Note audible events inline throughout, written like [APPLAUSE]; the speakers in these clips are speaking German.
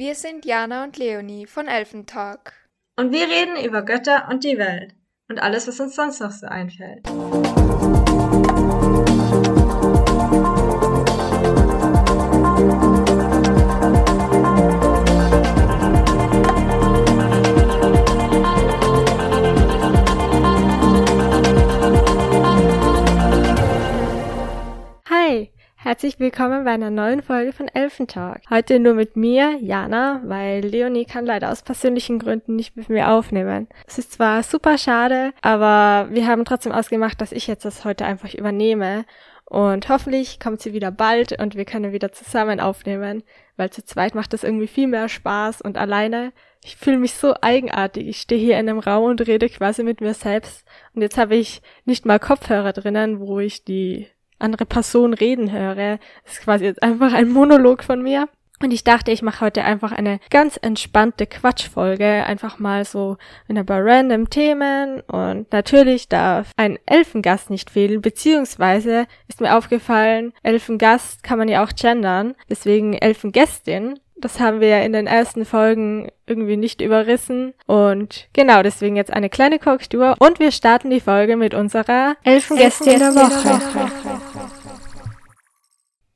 Wir sind Jana und Leonie von Elfentalk. Und wir reden über Götter und die Welt und alles, was uns sonst noch so einfällt. Herzlich willkommen bei einer neuen Folge von Elfentag. Heute nur mit mir, Jana, weil Leonie kann leider aus persönlichen Gründen nicht mit mir aufnehmen. Es ist zwar super schade, aber wir haben trotzdem ausgemacht, dass ich jetzt das heute einfach übernehme. Und hoffentlich kommt sie wieder bald und wir können wieder zusammen aufnehmen, weil zu zweit macht das irgendwie viel mehr Spaß und alleine. Ich fühle mich so eigenartig. Ich stehe hier in einem Raum und rede quasi mit mir selbst. Und jetzt habe ich nicht mal Kopfhörer drinnen, wo ich die andere Person reden höre. Das ist quasi jetzt einfach ein Monolog von mir. Und ich dachte, ich mache heute einfach eine ganz entspannte Quatschfolge, einfach mal so in ein paar random Themen. Und natürlich darf ein Elfengast nicht fehlen, beziehungsweise ist mir aufgefallen, Elfengast kann man ja auch gendern, deswegen Elfengästin. Das haben wir ja in den ersten Folgen irgendwie nicht überrissen. Und genau, deswegen jetzt eine kleine Korrektur. Und wir starten die Folge mit unserer Elfengästin der Woche.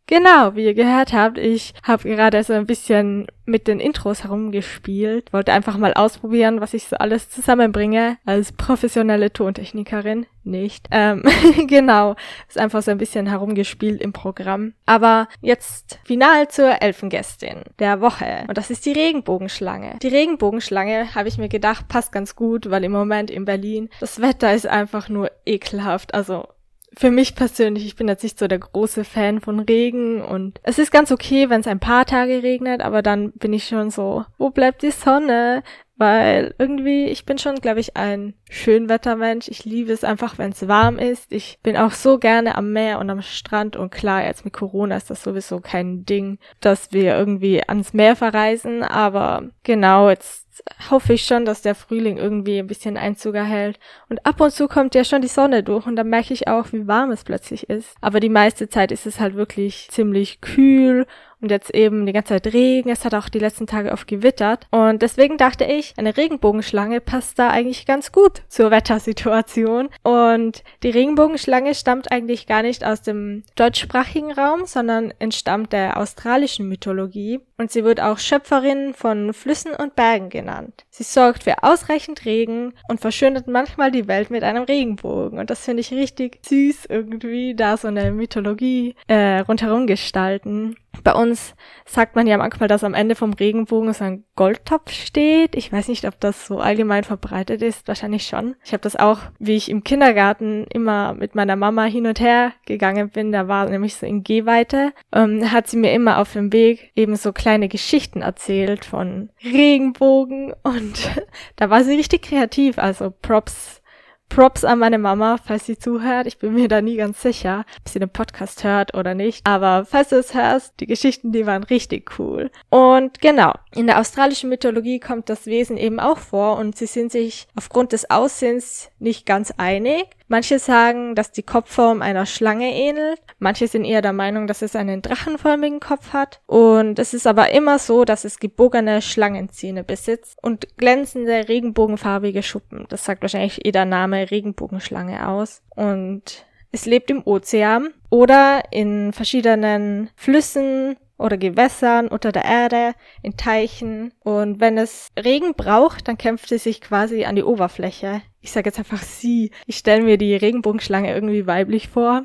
Genau, wie ihr gehört habt, ich habe gerade so ein bisschen mit den Intros herumgespielt, wollte einfach mal ausprobieren, was ich so alles zusammenbringe als professionelle Tontechnikerin. Nicht. Ähm, [LAUGHS] genau, ist einfach so ein bisschen herumgespielt im Programm. Aber jetzt final zur Elfengästin der Woche. Und das ist die Regenbogenschlange. Die Regenbogenschlange, habe ich mir gedacht, passt ganz gut, weil im Moment in Berlin das Wetter ist einfach nur ekelhaft. Also für mich persönlich, ich bin jetzt nicht so der große Fan von Regen und es ist ganz okay, wenn es ein paar Tage regnet, aber dann bin ich schon so, wo bleibt die Sonne? Weil irgendwie, ich bin schon, glaube ich, ein Schönwettermensch. Ich liebe es einfach, wenn es warm ist. Ich bin auch so gerne am Meer und am Strand und klar, jetzt mit Corona ist das sowieso kein Ding, dass wir irgendwie ans Meer verreisen, aber genau, jetzt hoffe ich schon, dass der Frühling irgendwie ein bisschen Einzug erhält. Und ab und zu kommt ja schon die Sonne durch und dann merke ich auch, wie warm es plötzlich ist. Aber die meiste Zeit ist es halt wirklich ziemlich kühl und jetzt eben die ganze Zeit Regen. Es hat auch die letzten Tage oft gewittert. Und deswegen dachte ich, eine Regenbogenschlange passt da eigentlich ganz gut zur Wettersituation. Und die Regenbogenschlange stammt eigentlich gar nicht aus dem deutschsprachigen Raum, sondern entstammt der australischen Mythologie. Und sie wird auch Schöpferin von Flüssen und Bergen genannt. Sie sorgt für ausreichend Regen und verschönert manchmal die Welt mit einem Regenbogen. Und das finde ich richtig süß irgendwie, da so eine Mythologie äh, rundherum gestalten. Bei uns sagt man ja manchmal, dass am Ende vom Regenbogen so ein Goldtopf steht. Ich weiß nicht, ob das so allgemein verbreitet ist. Wahrscheinlich schon. Ich habe das auch, wie ich im Kindergarten immer mit meiner Mama hin und her gegangen bin. Da war nämlich so in Gehweite. Ähm, hat sie mir immer auf dem Weg eben so kleine Geschichten erzählt von Regenbogen und [LAUGHS] da war sie richtig kreativ. Also Props Props an meine Mama, falls sie zuhört. Ich bin mir da nie ganz sicher, ob sie den Podcast hört oder nicht. Aber falls du es hörst, die Geschichten, die waren richtig cool. Und genau, in der australischen Mythologie kommt das Wesen eben auch vor und sie sind sich aufgrund des Aussehens nicht ganz einig. Manche sagen, dass die Kopfform einer Schlange ähnelt. Manche sind eher der Meinung, dass es einen drachenförmigen Kopf hat. Und es ist aber immer so, dass es gebogene Schlangenzähne besitzt und glänzende regenbogenfarbige Schuppen. Das sagt wahrscheinlich eh der Name Regenbogenschlange aus. Und es lebt im Ozean oder in verschiedenen Flüssen, oder Gewässern, unter der Erde, in Teichen. Und wenn es Regen braucht, dann kämpft sie sich quasi an die Oberfläche. Ich sage jetzt einfach sie. Ich stelle mir die Regenbogenschlange irgendwie weiblich vor.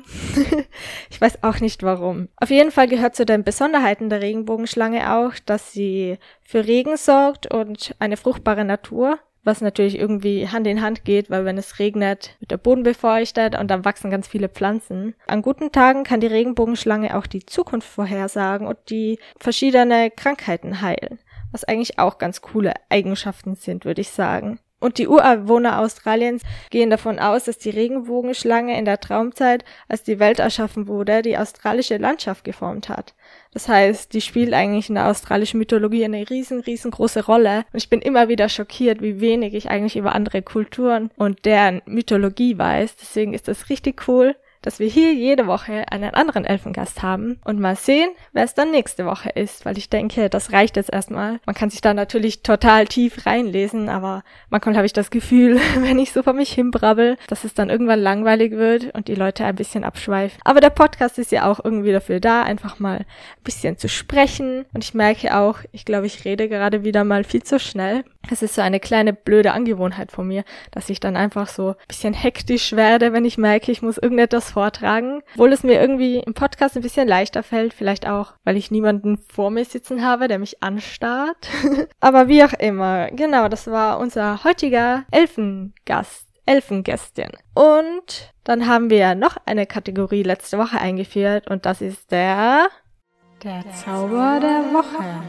[LAUGHS] ich weiß auch nicht warum. Auf jeden Fall gehört zu den Besonderheiten der Regenbogenschlange auch, dass sie für Regen sorgt und eine fruchtbare Natur was natürlich irgendwie Hand in Hand geht, weil wenn es regnet, wird der Boden befeuchtet und dann wachsen ganz viele Pflanzen. An guten Tagen kann die Regenbogenschlange auch die Zukunft vorhersagen und die verschiedene Krankheiten heilen, was eigentlich auch ganz coole Eigenschaften sind, würde ich sagen. Und die Ureinwohner Australiens gehen davon aus, dass die Regenbogenschlange in der Traumzeit, als die Welt erschaffen wurde, die australische Landschaft geformt hat. Das heißt, die spielt eigentlich in der australischen Mythologie eine riesen, riesengroße Rolle. Und ich bin immer wieder schockiert, wie wenig ich eigentlich über andere Kulturen und deren Mythologie weiß. Deswegen ist das richtig cool. Dass wir hier jede Woche einen anderen Elfengast haben und mal sehen, wer es dann nächste Woche ist, weil ich denke, das reicht jetzt erstmal. Man kann sich da natürlich total tief reinlesen, aber manchmal habe ich das Gefühl, [LAUGHS] wenn ich so vor mich hinbrabbel, dass es dann irgendwann langweilig wird und die Leute ein bisschen abschweifen. Aber der Podcast ist ja auch irgendwie dafür da, einfach mal ein bisschen zu sprechen und ich merke auch, ich glaube, ich rede gerade wieder mal viel zu schnell. Es ist so eine kleine blöde Angewohnheit von mir, dass ich dann einfach so ein bisschen hektisch werde, wenn ich merke, ich muss irgendetwas vortragen. Obwohl es mir irgendwie im Podcast ein bisschen leichter fällt, vielleicht auch, weil ich niemanden vor mir sitzen habe, der mich anstarrt. [LAUGHS] Aber wie auch immer, genau, das war unser heutiger Elfengast. Elfengästin. Und dann haben wir noch eine Kategorie letzte Woche eingeführt und das ist der der Zauber der Woche.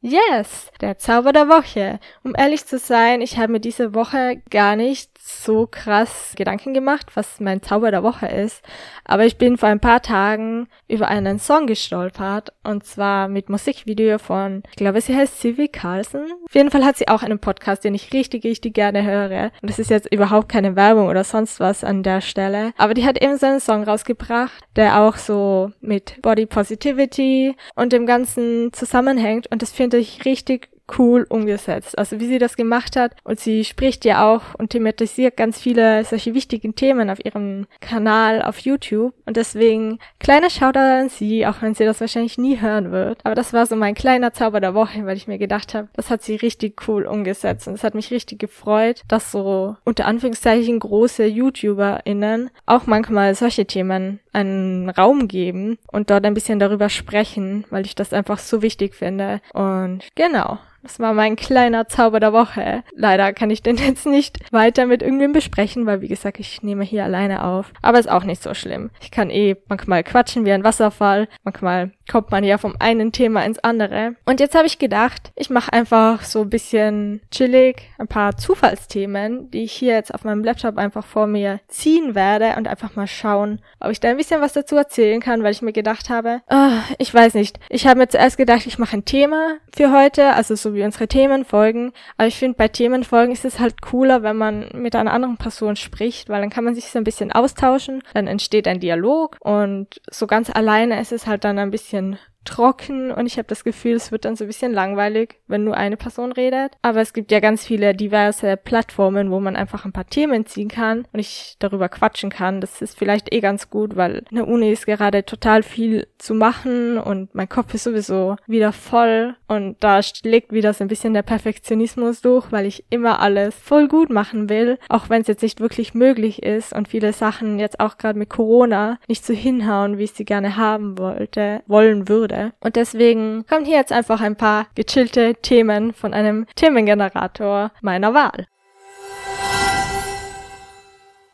Yes, der Zauber der Woche. Um ehrlich zu sein, ich habe mir diese Woche gar nicht so krass Gedanken gemacht, was mein Zauber der Woche ist. Aber ich bin vor ein paar Tagen über einen Song gestolpert und zwar mit Musikvideo von, ich glaube, sie heißt Sylvie Carlson. Auf jeden Fall hat sie auch einen Podcast, den ich richtig, richtig gerne höre. Und das ist jetzt überhaupt keine Werbung oder sonst was an der Stelle. Aber die hat eben so einen Song rausgebracht, der auch so mit Body Positivity und dem Ganzen zusammenhängt. Und das finde ich richtig cool umgesetzt. Also wie sie das gemacht hat. Und sie spricht ja auch und thematisiert ganz viele solche wichtigen Themen auf ihrem Kanal auf YouTube. Und deswegen kleiner Shoutout an sie, auch wenn sie das wahrscheinlich nie hören wird. Aber das war so mein kleiner Zauber der Woche, weil ich mir gedacht habe, das hat sie richtig cool umgesetzt. Und es hat mich richtig gefreut, dass so unter Anführungszeichen große YouTuberInnen auch manchmal solche Themen einen Raum geben und dort ein bisschen darüber sprechen, weil ich das einfach so wichtig finde. Und genau. Das war mein kleiner Zauber der Woche. Leider kann ich den [LAUGHS] jetzt nicht weiter mit irgendwem besprechen, weil wie gesagt, ich nehme hier alleine auf. Aber ist auch nicht so schlimm. Ich kann eh manchmal quatschen wie ein Wasserfall. Manchmal kommt man ja vom einen Thema ins andere. Und jetzt habe ich gedacht, ich mache einfach so ein bisschen chillig ein paar Zufallsthemen, die ich hier jetzt auf meinem Laptop einfach vor mir ziehen werde und einfach mal schauen, ob ich da ein bisschen was dazu erzählen kann, weil ich mir gedacht habe, oh, ich weiß nicht. Ich habe mir zuerst gedacht, ich mache ein Thema für heute, also so wie unsere Themenfolgen. Aber ich finde, bei Themenfolgen ist es halt cooler, wenn man mit einer anderen Person spricht, weil dann kann man sich so ein bisschen austauschen, dann entsteht ein Dialog und so ganz alleine ist es halt dann ein bisschen trocken und ich habe das Gefühl, es wird dann so ein bisschen langweilig, wenn nur eine Person redet. Aber es gibt ja ganz viele diverse Plattformen, wo man einfach ein paar Themen ziehen kann und ich darüber quatschen kann. Das ist vielleicht eh ganz gut, weil in der Uni ist gerade total viel zu machen und mein Kopf ist sowieso wieder voll und da schlägt wieder so ein bisschen der Perfektionismus durch, weil ich immer alles voll gut machen will, auch wenn es jetzt nicht wirklich möglich ist und viele Sachen jetzt auch gerade mit Corona nicht so hinhauen, wie ich sie gerne haben wollte, wollen würde. Und deswegen kommen hier jetzt einfach ein paar gechillte Themen von einem Themengenerator meiner Wahl.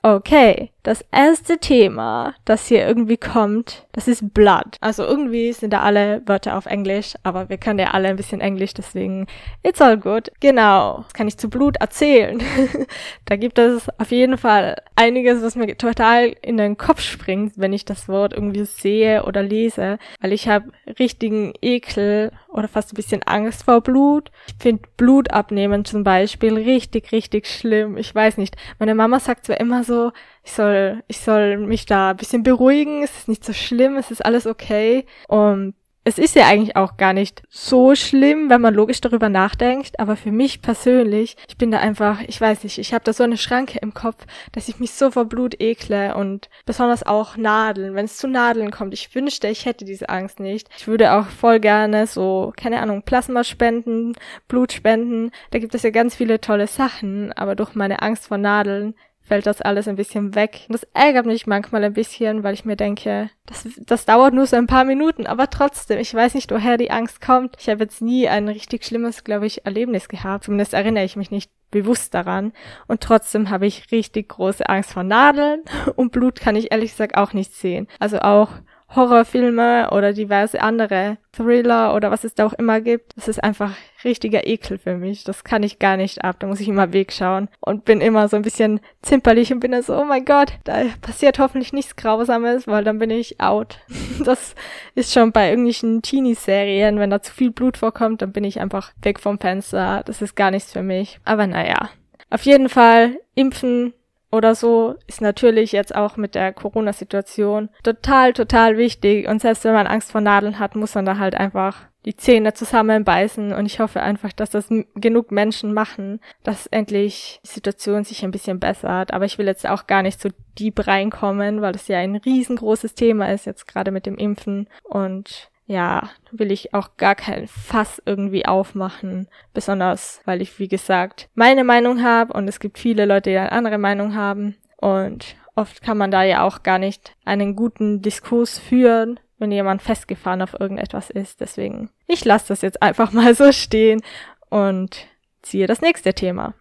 Okay, das erste Thema, das hier irgendwie kommt, das ist Blood. Also irgendwie sind da alle Wörter auf Englisch, aber wir können ja alle ein bisschen Englisch, deswegen it's all good. Genau, das kann ich zu Blut erzählen. [LAUGHS] da gibt es auf jeden Fall einiges, was mir total in den Kopf springt, wenn ich das Wort irgendwie sehe oder lese, weil ich habe richtigen Ekel oder fast ein bisschen Angst vor Blut. Ich finde Blut abnehmen zum Beispiel richtig, richtig schlimm. Ich weiß nicht. Meine Mama sagt zwar immer so, ich soll, ich soll mich da ein bisschen beruhigen, es ist nicht so schlimm, es ist alles okay. Und es ist ja eigentlich auch gar nicht so schlimm, wenn man logisch darüber nachdenkt, aber für mich persönlich, ich bin da einfach, ich weiß nicht, ich habe da so eine Schranke im Kopf, dass ich mich so vor Blut ekle und besonders auch Nadeln, wenn es zu Nadeln kommt. Ich wünschte, ich hätte diese Angst nicht. Ich würde auch voll gerne so, keine Ahnung, Plasma spenden, Blut spenden. Da gibt es ja ganz viele tolle Sachen, aber durch meine Angst vor Nadeln fällt das alles ein bisschen weg. Und das ärgert mich manchmal ein bisschen, weil ich mir denke, das, das dauert nur so ein paar Minuten, aber trotzdem, ich weiß nicht, woher die Angst kommt. Ich habe jetzt nie ein richtig schlimmes, glaube ich, Erlebnis gehabt. Zumindest erinnere ich mich nicht bewusst daran. Und trotzdem habe ich richtig große Angst vor Nadeln [LAUGHS] und Blut kann ich ehrlich gesagt auch nicht sehen. Also auch Horrorfilme oder diverse andere Thriller oder was es da auch immer gibt. Das ist einfach richtiger Ekel für mich. Das kann ich gar nicht ab. Da muss ich immer wegschauen und bin immer so ein bisschen zimperlich und bin dann so, oh mein Gott, da passiert hoffentlich nichts Grausames, weil dann bin ich out. [LAUGHS] Das ist schon bei irgendwelchen Teenie-Serien, wenn da zu viel Blut vorkommt, dann bin ich einfach weg vom Fenster. Das ist gar nichts für mich. Aber naja. Auf jeden Fall, impfen oder so ist natürlich jetzt auch mit der Corona-Situation total, total wichtig. Und selbst wenn man Angst vor Nadeln hat, muss man da halt einfach die Zähne zusammenbeißen. Und ich hoffe einfach, dass das genug Menschen machen, dass endlich die Situation sich ein bisschen bessert. Aber ich will jetzt auch gar nicht so deep reinkommen, weil das ja ein riesengroßes Thema ist, jetzt gerade mit dem Impfen. Und ja, will ich auch gar kein Fass irgendwie aufmachen. Besonders, weil ich, wie gesagt, meine Meinung habe und es gibt viele Leute, die eine andere Meinung haben. Und oft kann man da ja auch gar nicht einen guten Diskurs führen, wenn jemand festgefahren auf irgendetwas ist. Deswegen, ich lasse das jetzt einfach mal so stehen und ziehe das nächste Thema.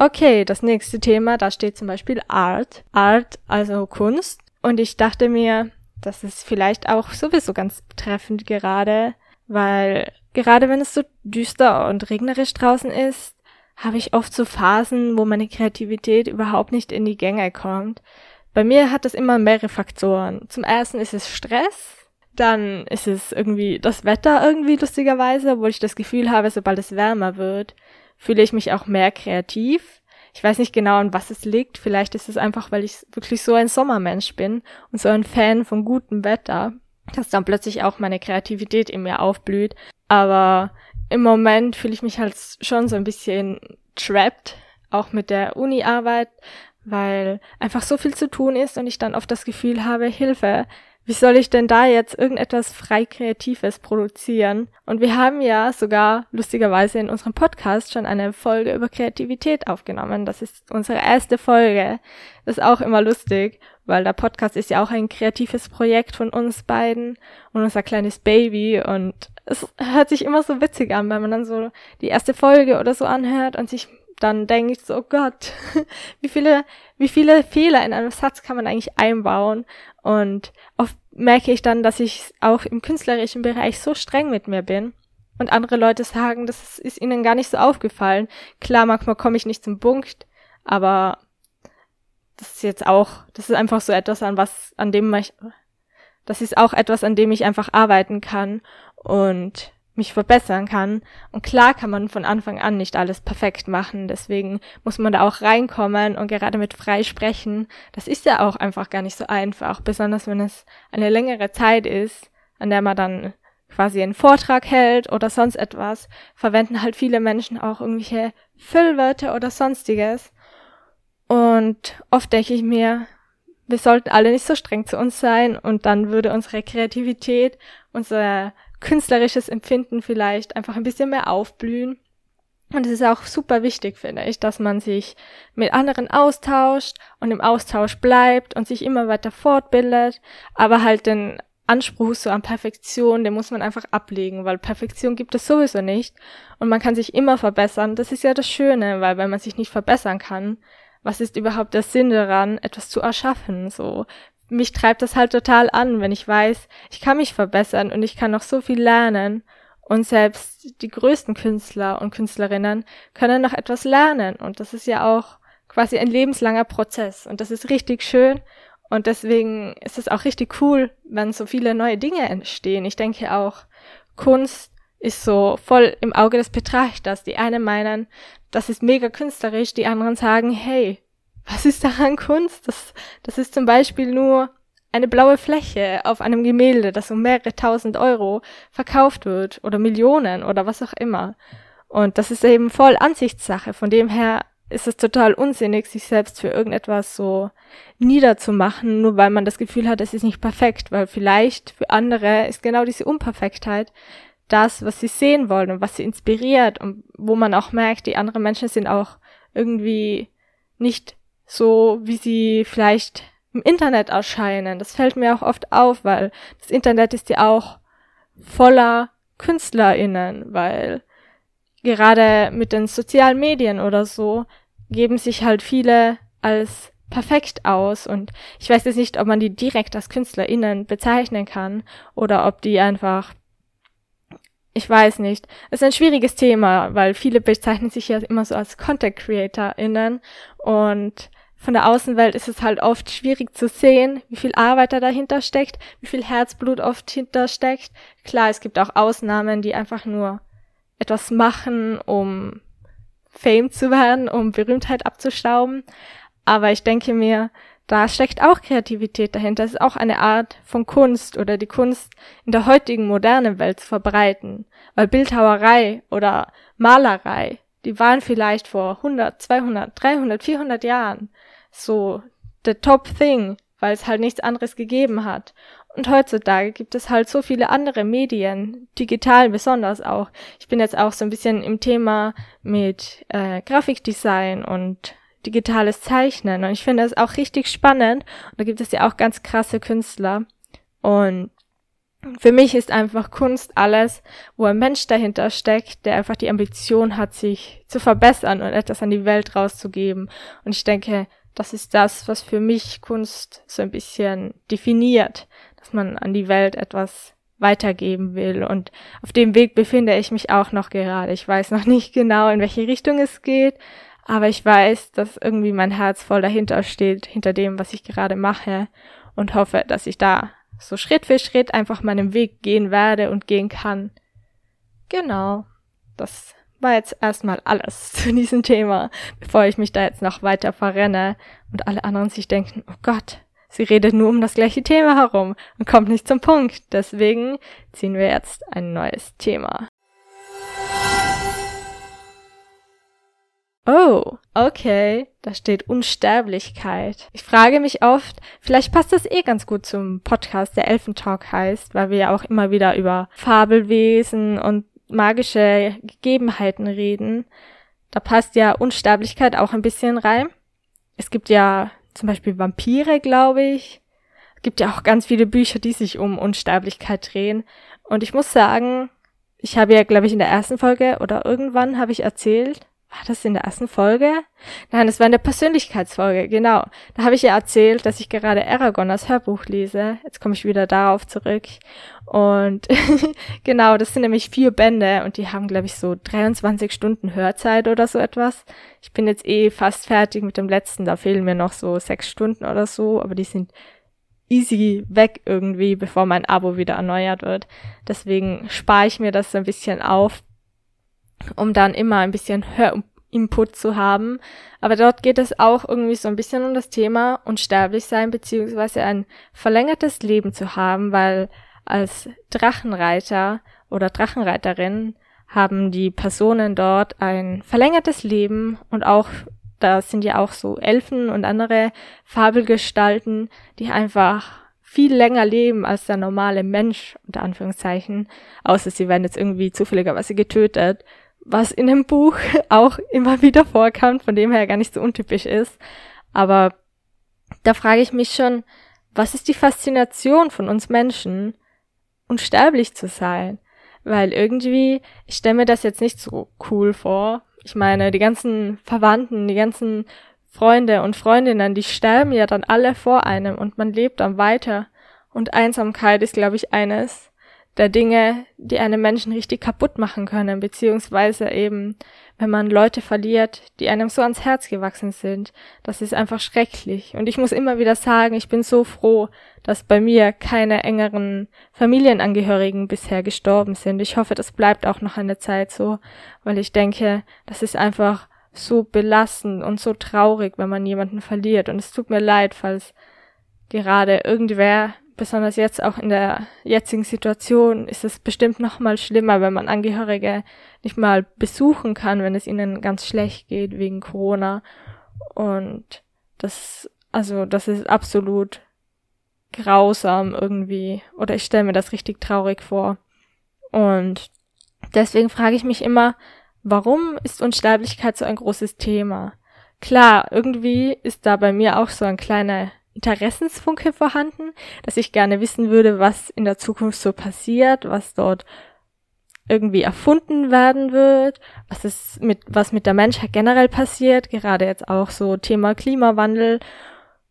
Okay, das nächste Thema, da steht zum Beispiel Art. Art, also Kunst. Und ich dachte mir, das ist vielleicht auch sowieso ganz betreffend gerade, weil gerade wenn es so düster und regnerisch draußen ist, habe ich oft so Phasen, wo meine Kreativität überhaupt nicht in die Gänge kommt. Bei mir hat das immer mehrere Faktoren. Zum ersten ist es Stress, dann ist es irgendwie das Wetter irgendwie lustigerweise, wo ich das Gefühl habe, sobald es wärmer wird, fühle ich mich auch mehr kreativ. Ich weiß nicht genau, an was es liegt. Vielleicht ist es einfach, weil ich wirklich so ein Sommermensch bin und so ein Fan von gutem Wetter, dass dann plötzlich auch meine Kreativität in mir aufblüht. Aber im Moment fühle ich mich halt schon so ein bisschen trapped, auch mit der Uni-Arbeit, weil einfach so viel zu tun ist und ich dann oft das Gefühl habe, Hilfe, wie soll ich denn da jetzt irgendetwas frei Kreatives produzieren? Und wir haben ja sogar lustigerweise in unserem Podcast schon eine Folge über Kreativität aufgenommen. Das ist unsere erste Folge. Das ist auch immer lustig, weil der Podcast ist ja auch ein kreatives Projekt von uns beiden und unser kleines Baby und es hört sich immer so witzig an, wenn man dann so die erste Folge oder so anhört und sich dann denkt so, oh Gott, [LAUGHS] wie viele, wie viele Fehler in einem Satz kann man eigentlich einbauen? Und oft merke ich dann, dass ich auch im künstlerischen Bereich so streng mit mir bin. Und andere Leute sagen, das ist ihnen gar nicht so aufgefallen. Klar, manchmal komme ich nicht zum Punkt, aber das ist jetzt auch, das ist einfach so etwas, an was, an dem ich, das ist auch etwas, an dem ich einfach arbeiten kann. Und mich verbessern kann. Und klar kann man von Anfang an nicht alles perfekt machen, deswegen muss man da auch reinkommen und gerade mit frei sprechen, das ist ja auch einfach gar nicht so einfach, besonders wenn es eine längere Zeit ist, an der man dann quasi einen Vortrag hält oder sonst etwas, verwenden halt viele Menschen auch irgendwelche Füllwörter oder sonstiges. Und oft denke ich mir, wir sollten alle nicht so streng zu uns sein und dann würde unsere Kreativität, unser künstlerisches Empfinden vielleicht einfach ein bisschen mehr aufblühen. Und es ist auch super wichtig, finde ich, dass man sich mit anderen austauscht und im Austausch bleibt und sich immer weiter fortbildet, aber halt den Anspruch so an Perfektion, den muss man einfach ablegen, weil Perfektion gibt es sowieso nicht und man kann sich immer verbessern. Das ist ja das Schöne, weil wenn man sich nicht verbessern kann, was ist überhaupt der Sinn daran, etwas zu erschaffen? So, mich treibt das halt total an, wenn ich weiß, ich kann mich verbessern und ich kann noch so viel lernen. Und selbst die größten Künstler und Künstlerinnen können noch etwas lernen. Und das ist ja auch quasi ein lebenslanger Prozess. Und das ist richtig schön. Und deswegen ist es auch richtig cool, wenn so viele neue Dinge entstehen. Ich denke auch, Kunst ist so voll im Auge des Betrachters. Die einen meinen, das ist mega künstlerisch, die anderen sagen, hey, was ist daran Kunst? Das, das ist zum Beispiel nur eine blaue Fläche auf einem Gemälde, das um mehrere tausend Euro verkauft wird oder Millionen oder was auch immer. Und das ist eben voll Ansichtssache. Von dem her ist es total unsinnig, sich selbst für irgendetwas so niederzumachen, nur weil man das Gefühl hat, es ist nicht perfekt, weil vielleicht für andere ist genau diese Unperfektheit das, was sie sehen wollen und was sie inspiriert und wo man auch merkt, die anderen Menschen sind auch irgendwie nicht so wie sie vielleicht im Internet erscheinen. Das fällt mir auch oft auf, weil das Internet ist ja auch voller KünstlerInnen, weil gerade mit den sozialen Medien oder so geben sich halt viele als perfekt aus und ich weiß jetzt nicht, ob man die direkt als KünstlerInnen bezeichnen kann oder ob die einfach ich weiß nicht. Es ist ein schwieriges Thema, weil viele bezeichnen sich ja immer so als Content CreatorInnen und von der Außenwelt ist es halt oft schwierig zu sehen, wie viel Arbeit da dahinter steckt, wie viel Herzblut oft hintersteckt. Klar, es gibt auch Ausnahmen, die einfach nur etwas machen, um Fame zu werden, um Berühmtheit abzustauben. Aber ich denke mir, da steckt auch Kreativität dahinter. Es ist auch eine Art von Kunst oder die Kunst in der heutigen modernen Welt zu verbreiten. Weil Bildhauerei oder Malerei, die waren vielleicht vor 100, 200, 300, 400 Jahren so the top thing, weil es halt nichts anderes gegeben hat. Und heutzutage gibt es halt so viele andere Medien, digital besonders auch. Ich bin jetzt auch so ein bisschen im Thema mit äh, Grafikdesign und digitales Zeichnen. Und ich finde das auch richtig spannend. Und da gibt es ja auch ganz krasse Künstler. Und für mich ist einfach Kunst alles, wo ein Mensch dahinter steckt, der einfach die Ambition hat, sich zu verbessern und etwas an die Welt rauszugeben. Und ich denke, das ist das, was für mich Kunst so ein bisschen definiert, dass man an die Welt etwas weitergeben will. Und auf dem Weg befinde ich mich auch noch gerade. Ich weiß noch [LAUGHS] nicht genau, in welche Richtung es geht, aber ich weiß, dass irgendwie mein Herz voll dahinter steht, hinter dem, was ich gerade mache und hoffe, dass ich da so Schritt für Schritt einfach meinen Weg gehen werde und gehen kann. Genau. Das war jetzt erstmal alles [LAUGHS] zu diesem Thema, bevor ich mich da jetzt noch weiter verrenne und alle anderen sich denken, oh Gott, sie redet nur um das gleiche Thema herum und kommt nicht zum Punkt. Deswegen ziehen wir jetzt ein neues Thema. Oh, okay. Da steht Unsterblichkeit. Ich frage mich oft, vielleicht passt das eh ganz gut zum Podcast, der Elfentalk heißt, weil wir ja auch immer wieder über Fabelwesen und magische Gegebenheiten reden. Da passt ja Unsterblichkeit auch ein bisschen rein. Es gibt ja zum Beispiel Vampire, glaube ich. Es gibt ja auch ganz viele Bücher, die sich um Unsterblichkeit drehen. Und ich muss sagen, ich habe ja, glaube ich, in der ersten Folge oder irgendwann habe ich erzählt, war das in der ersten Folge? Nein, das war in der Persönlichkeitsfolge, genau. Da habe ich ja erzählt, dass ich gerade Aragon als Hörbuch lese. Jetzt komme ich wieder darauf zurück. Und [LAUGHS] genau, das sind nämlich vier Bände und die haben, glaube ich, so 23 Stunden Hörzeit oder so etwas. Ich bin jetzt eh fast fertig mit dem letzten, da fehlen mir noch so sechs Stunden oder so, aber die sind easy weg irgendwie, bevor mein Abo wieder erneuert wird. Deswegen spare ich mir das so ein bisschen auf um dann immer ein bisschen Hörinput zu haben. Aber dort geht es auch irgendwie so ein bisschen um das Thema unsterblich sein, beziehungsweise ein verlängertes Leben zu haben, weil als Drachenreiter oder Drachenreiterin haben die Personen dort ein verlängertes Leben und auch da sind ja auch so Elfen und andere Fabelgestalten, die einfach viel länger leben als der normale Mensch, unter Anführungszeichen, außer sie werden jetzt irgendwie zufälligerweise getötet was in dem Buch [LAUGHS] auch immer wieder vorkam, von dem her gar nicht so untypisch ist. Aber da frage ich mich schon, was ist die Faszination von uns Menschen, unsterblich zu sein? Weil irgendwie, ich stelle mir das jetzt nicht so cool vor. Ich meine, die ganzen Verwandten, die ganzen Freunde und Freundinnen, die sterben ja dann alle vor einem und man lebt dann weiter. Und Einsamkeit ist, glaube ich, eines, der Dinge, die einen Menschen richtig kaputt machen können, beziehungsweise eben, wenn man Leute verliert, die einem so ans Herz gewachsen sind, das ist einfach schrecklich. Und ich muss immer wieder sagen, ich bin so froh, dass bei mir keine engeren Familienangehörigen bisher gestorben sind. Ich hoffe, das bleibt auch noch eine Zeit so, weil ich denke, das ist einfach so belastend und so traurig, wenn man jemanden verliert. Und es tut mir leid, falls gerade irgendwer besonders jetzt auch in der jetzigen Situation ist es bestimmt noch mal schlimmer, wenn man Angehörige nicht mal besuchen kann, wenn es ihnen ganz schlecht geht wegen Corona. Und das, also das ist absolut grausam irgendwie. Oder ich stelle mir das richtig traurig vor. Und deswegen frage ich mich immer, warum ist Unsterblichkeit so ein großes Thema? Klar, irgendwie ist da bei mir auch so ein kleiner Interessensfunke vorhanden, dass ich gerne wissen würde, was in der Zukunft so passiert, was dort irgendwie erfunden werden wird, was ist mit, was mit der Menschheit generell passiert, gerade jetzt auch so Thema Klimawandel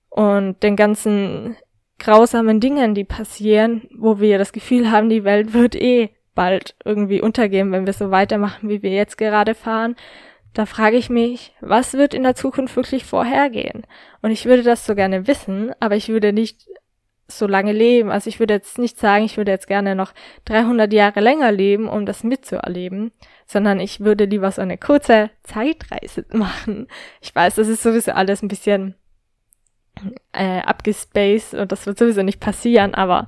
und den ganzen grausamen Dingen, die passieren, wo wir das Gefühl haben, die Welt wird eh bald irgendwie untergehen, wenn wir so weitermachen, wie wir jetzt gerade fahren. Da frage ich mich, was wird in der Zukunft wirklich vorhergehen? Und ich würde das so gerne wissen, aber ich würde nicht so lange leben. Also ich würde jetzt nicht sagen, ich würde jetzt gerne noch 300 Jahre länger leben, um das mitzuerleben, sondern ich würde lieber so eine kurze Zeitreise [LAUGHS] machen. Ich weiß, das ist sowieso alles ein bisschen äh, abgespaced und das wird sowieso nicht passieren, aber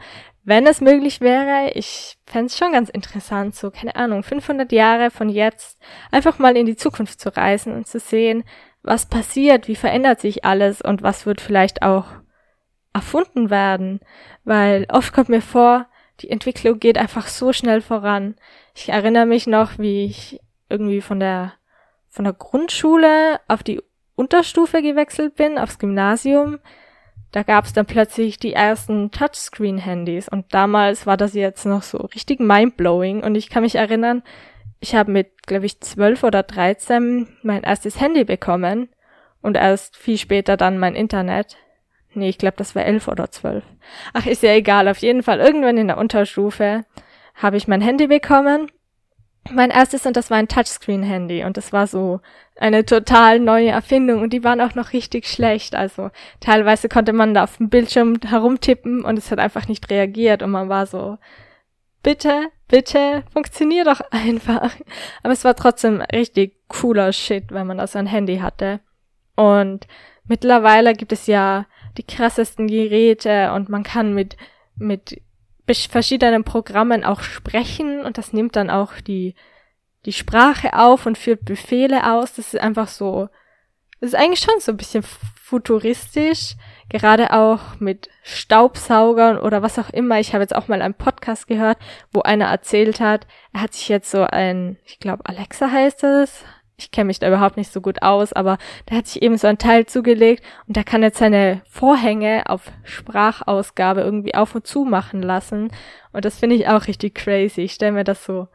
wenn es möglich wäre, ich fände es schon ganz interessant, so, keine Ahnung, 500 Jahre von jetzt einfach mal in die Zukunft zu reisen und zu sehen, was passiert, wie verändert sich alles und was wird vielleicht auch erfunden werden, weil oft kommt mir vor, die Entwicklung geht einfach so schnell voran. Ich erinnere mich noch, wie ich irgendwie von der von der Grundschule auf die Unterstufe gewechselt bin, aufs Gymnasium, da gab es dann plötzlich die ersten Touchscreen-Handys und damals war das jetzt noch so richtig mindblowing und ich kann mich erinnern, ich habe mit, glaube ich, zwölf oder dreizehn mein erstes Handy bekommen und erst viel später dann mein Internet. Nee, ich glaube, das war elf oder zwölf. Ach, ist ja egal. Auf jeden Fall, irgendwann in der Unterstufe habe ich mein Handy bekommen mein erstes und das war ein Touchscreen-Handy und das war so eine total neue Erfindung und die waren auch noch richtig schlecht. Also teilweise konnte man da auf dem Bildschirm herumtippen und es hat einfach nicht reagiert und man war so, bitte, bitte, funktionier doch [LAUGHS] einfach. Aber es war trotzdem richtig cooler Shit, wenn man da so ein Handy hatte. Und mittlerweile gibt es ja die krassesten Geräte und man kann mit, mit verschiedenen Programmen auch sprechen und das nimmt dann auch die, die Sprache auf und führt Befehle aus. Das ist einfach so, das ist eigentlich schon so ein bisschen futuristisch, gerade auch mit Staubsaugern oder was auch immer. Ich habe jetzt auch mal einen Podcast gehört, wo einer erzählt hat, er hat sich jetzt so ein, ich glaube Alexa heißt es, ich kenne mich da überhaupt nicht so gut aus, aber der hat sich eben so ein Teil zugelegt und der kann jetzt seine Vorhänge auf Sprachausgabe irgendwie auf und zu machen lassen. Und das finde ich auch richtig crazy. Ich stelle mir das so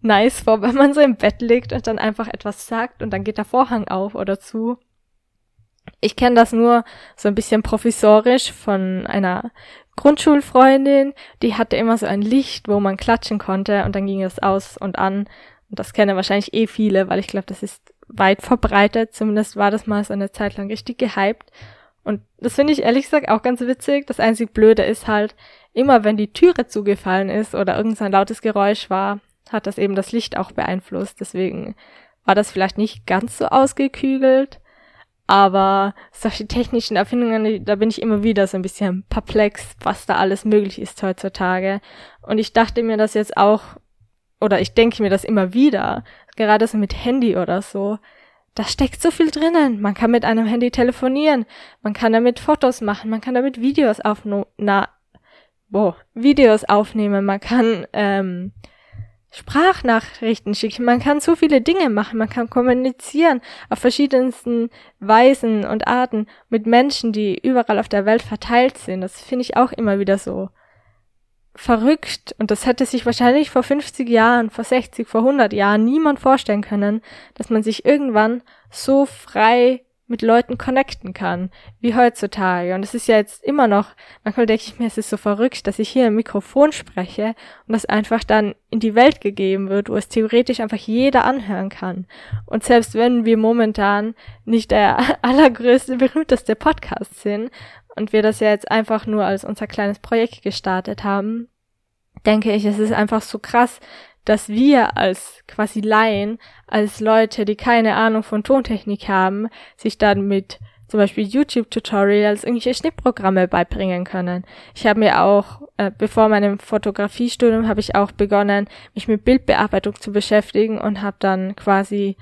nice vor, [LAUGHS] wenn man so im Bett liegt und dann einfach etwas sagt und dann geht der Vorhang auf oder zu. Ich kenne das nur so ein bisschen provisorisch von einer Grundschulfreundin, die hatte immer so ein Licht, wo man klatschen konnte und dann ging es aus und an und das kennen wahrscheinlich eh viele, weil ich glaube, das ist weit verbreitet. Zumindest war das mal so eine Zeit lang richtig gehypt. Und das finde ich ehrlich gesagt auch ganz witzig. Das einzig Blöde ist halt, immer wenn die Türe zugefallen ist oder irgendein lautes Geräusch war, hat das eben das Licht auch beeinflusst. Deswegen war das vielleicht nicht ganz so ausgekügelt. Aber solche technischen Erfindungen, da bin ich immer wieder so ein bisschen perplex, was da alles möglich ist heutzutage. Und ich dachte mir das jetzt auch oder ich denke mir das immer wieder, gerade so mit Handy oder so, da steckt so viel drinnen. Man kann mit einem Handy telefonieren, man kann damit Fotos machen, man kann damit Videos aufnehmen, boah, Videos aufnehmen, man kann ähm, Sprachnachrichten schicken, man kann so viele Dinge machen, man kann kommunizieren auf verschiedensten Weisen und Arten mit Menschen, die überall auf der Welt verteilt sind. Das finde ich auch immer wieder so verrückt und das hätte sich wahrscheinlich vor 50 Jahren, vor 60, vor 100 Jahren niemand vorstellen können, dass man sich irgendwann so frei mit Leuten connecten kann, wie heutzutage. Und es ist ja jetzt immer noch, manchmal denke ich mir, es ist so verrückt, dass ich hier im Mikrofon spreche und das einfach dann in die Welt gegeben wird, wo es theoretisch einfach jeder anhören kann. Und selbst wenn wir momentan nicht der [LAUGHS] allergrößte, berühmteste Podcast sind und wir das ja jetzt einfach nur als unser kleines Projekt gestartet haben, denke ich, es ist einfach so krass, dass wir als quasi Laien, als Leute, die keine Ahnung von Tontechnik haben, sich dann mit zum Beispiel YouTube-Tutorials irgendwelche Schnittprogramme beibringen können. Ich habe mir auch, äh, bevor meinem Fotografiestudium, habe ich auch begonnen, mich mit Bildbearbeitung zu beschäftigen und habe dann quasi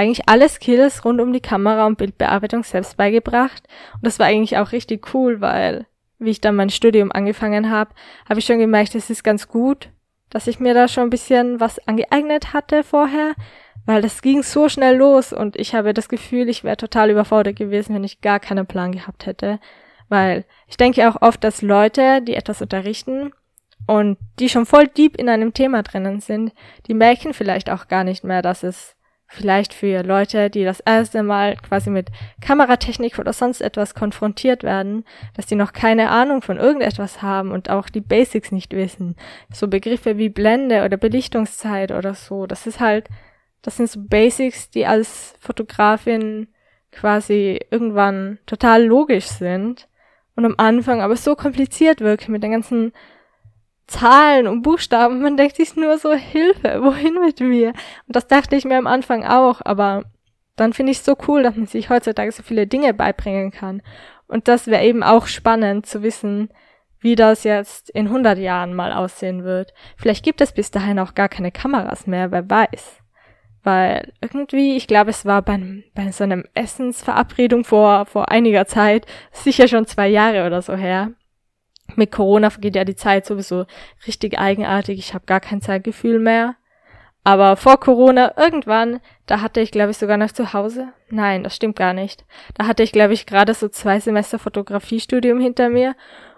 eigentlich alle Skills rund um die Kamera und Bildbearbeitung selbst beigebracht. Und das war eigentlich auch richtig cool, weil, wie ich dann mein Studium angefangen habe, habe ich schon gemerkt, es ist ganz gut, dass ich mir da schon ein bisschen was angeeignet hatte vorher, weil das ging so schnell los und ich habe das Gefühl, ich wäre total überfordert gewesen, wenn ich gar keinen Plan gehabt hätte. Weil ich denke auch oft, dass Leute, die etwas unterrichten und die schon voll deep in einem Thema drinnen sind, die merken vielleicht auch gar nicht mehr, dass es vielleicht für Leute, die das erste Mal quasi mit Kameratechnik oder sonst etwas konfrontiert werden, dass die noch keine Ahnung von irgendetwas haben und auch die Basics nicht wissen. So Begriffe wie Blende oder Belichtungszeit oder so, das ist halt, das sind so Basics, die als Fotografin quasi irgendwann total logisch sind. und am Anfang aber so kompliziert wirken mit den ganzen Zahlen und Buchstaben. Man denkt sich nur so, Hilfe, wohin mit mir? Und das dachte ich mir am Anfang auch, aber dann finde ich es so cool, dass man sich heutzutage so viele Dinge beibringen kann. Und das wäre eben auch spannend zu wissen, wie das jetzt in 100 Jahren mal aussehen wird. Vielleicht gibt es bis dahin auch gar keine Kameras mehr, wer weiß. Weil irgendwie, ich glaube, es war bei, bei so einem Essensverabredung vor, vor einiger Zeit, sicher schon zwei Jahre oder so her. Mit Corona vergeht ja die Zeit sowieso richtig eigenartig. Ich habe gar kein Zeitgefühl mehr. Aber vor Corona, irgendwann, da hatte ich, glaube ich, sogar noch zu Hause. Nein, das stimmt gar nicht. Da hatte ich, glaube ich, gerade so zwei Semester Fotografiestudium hinter mir.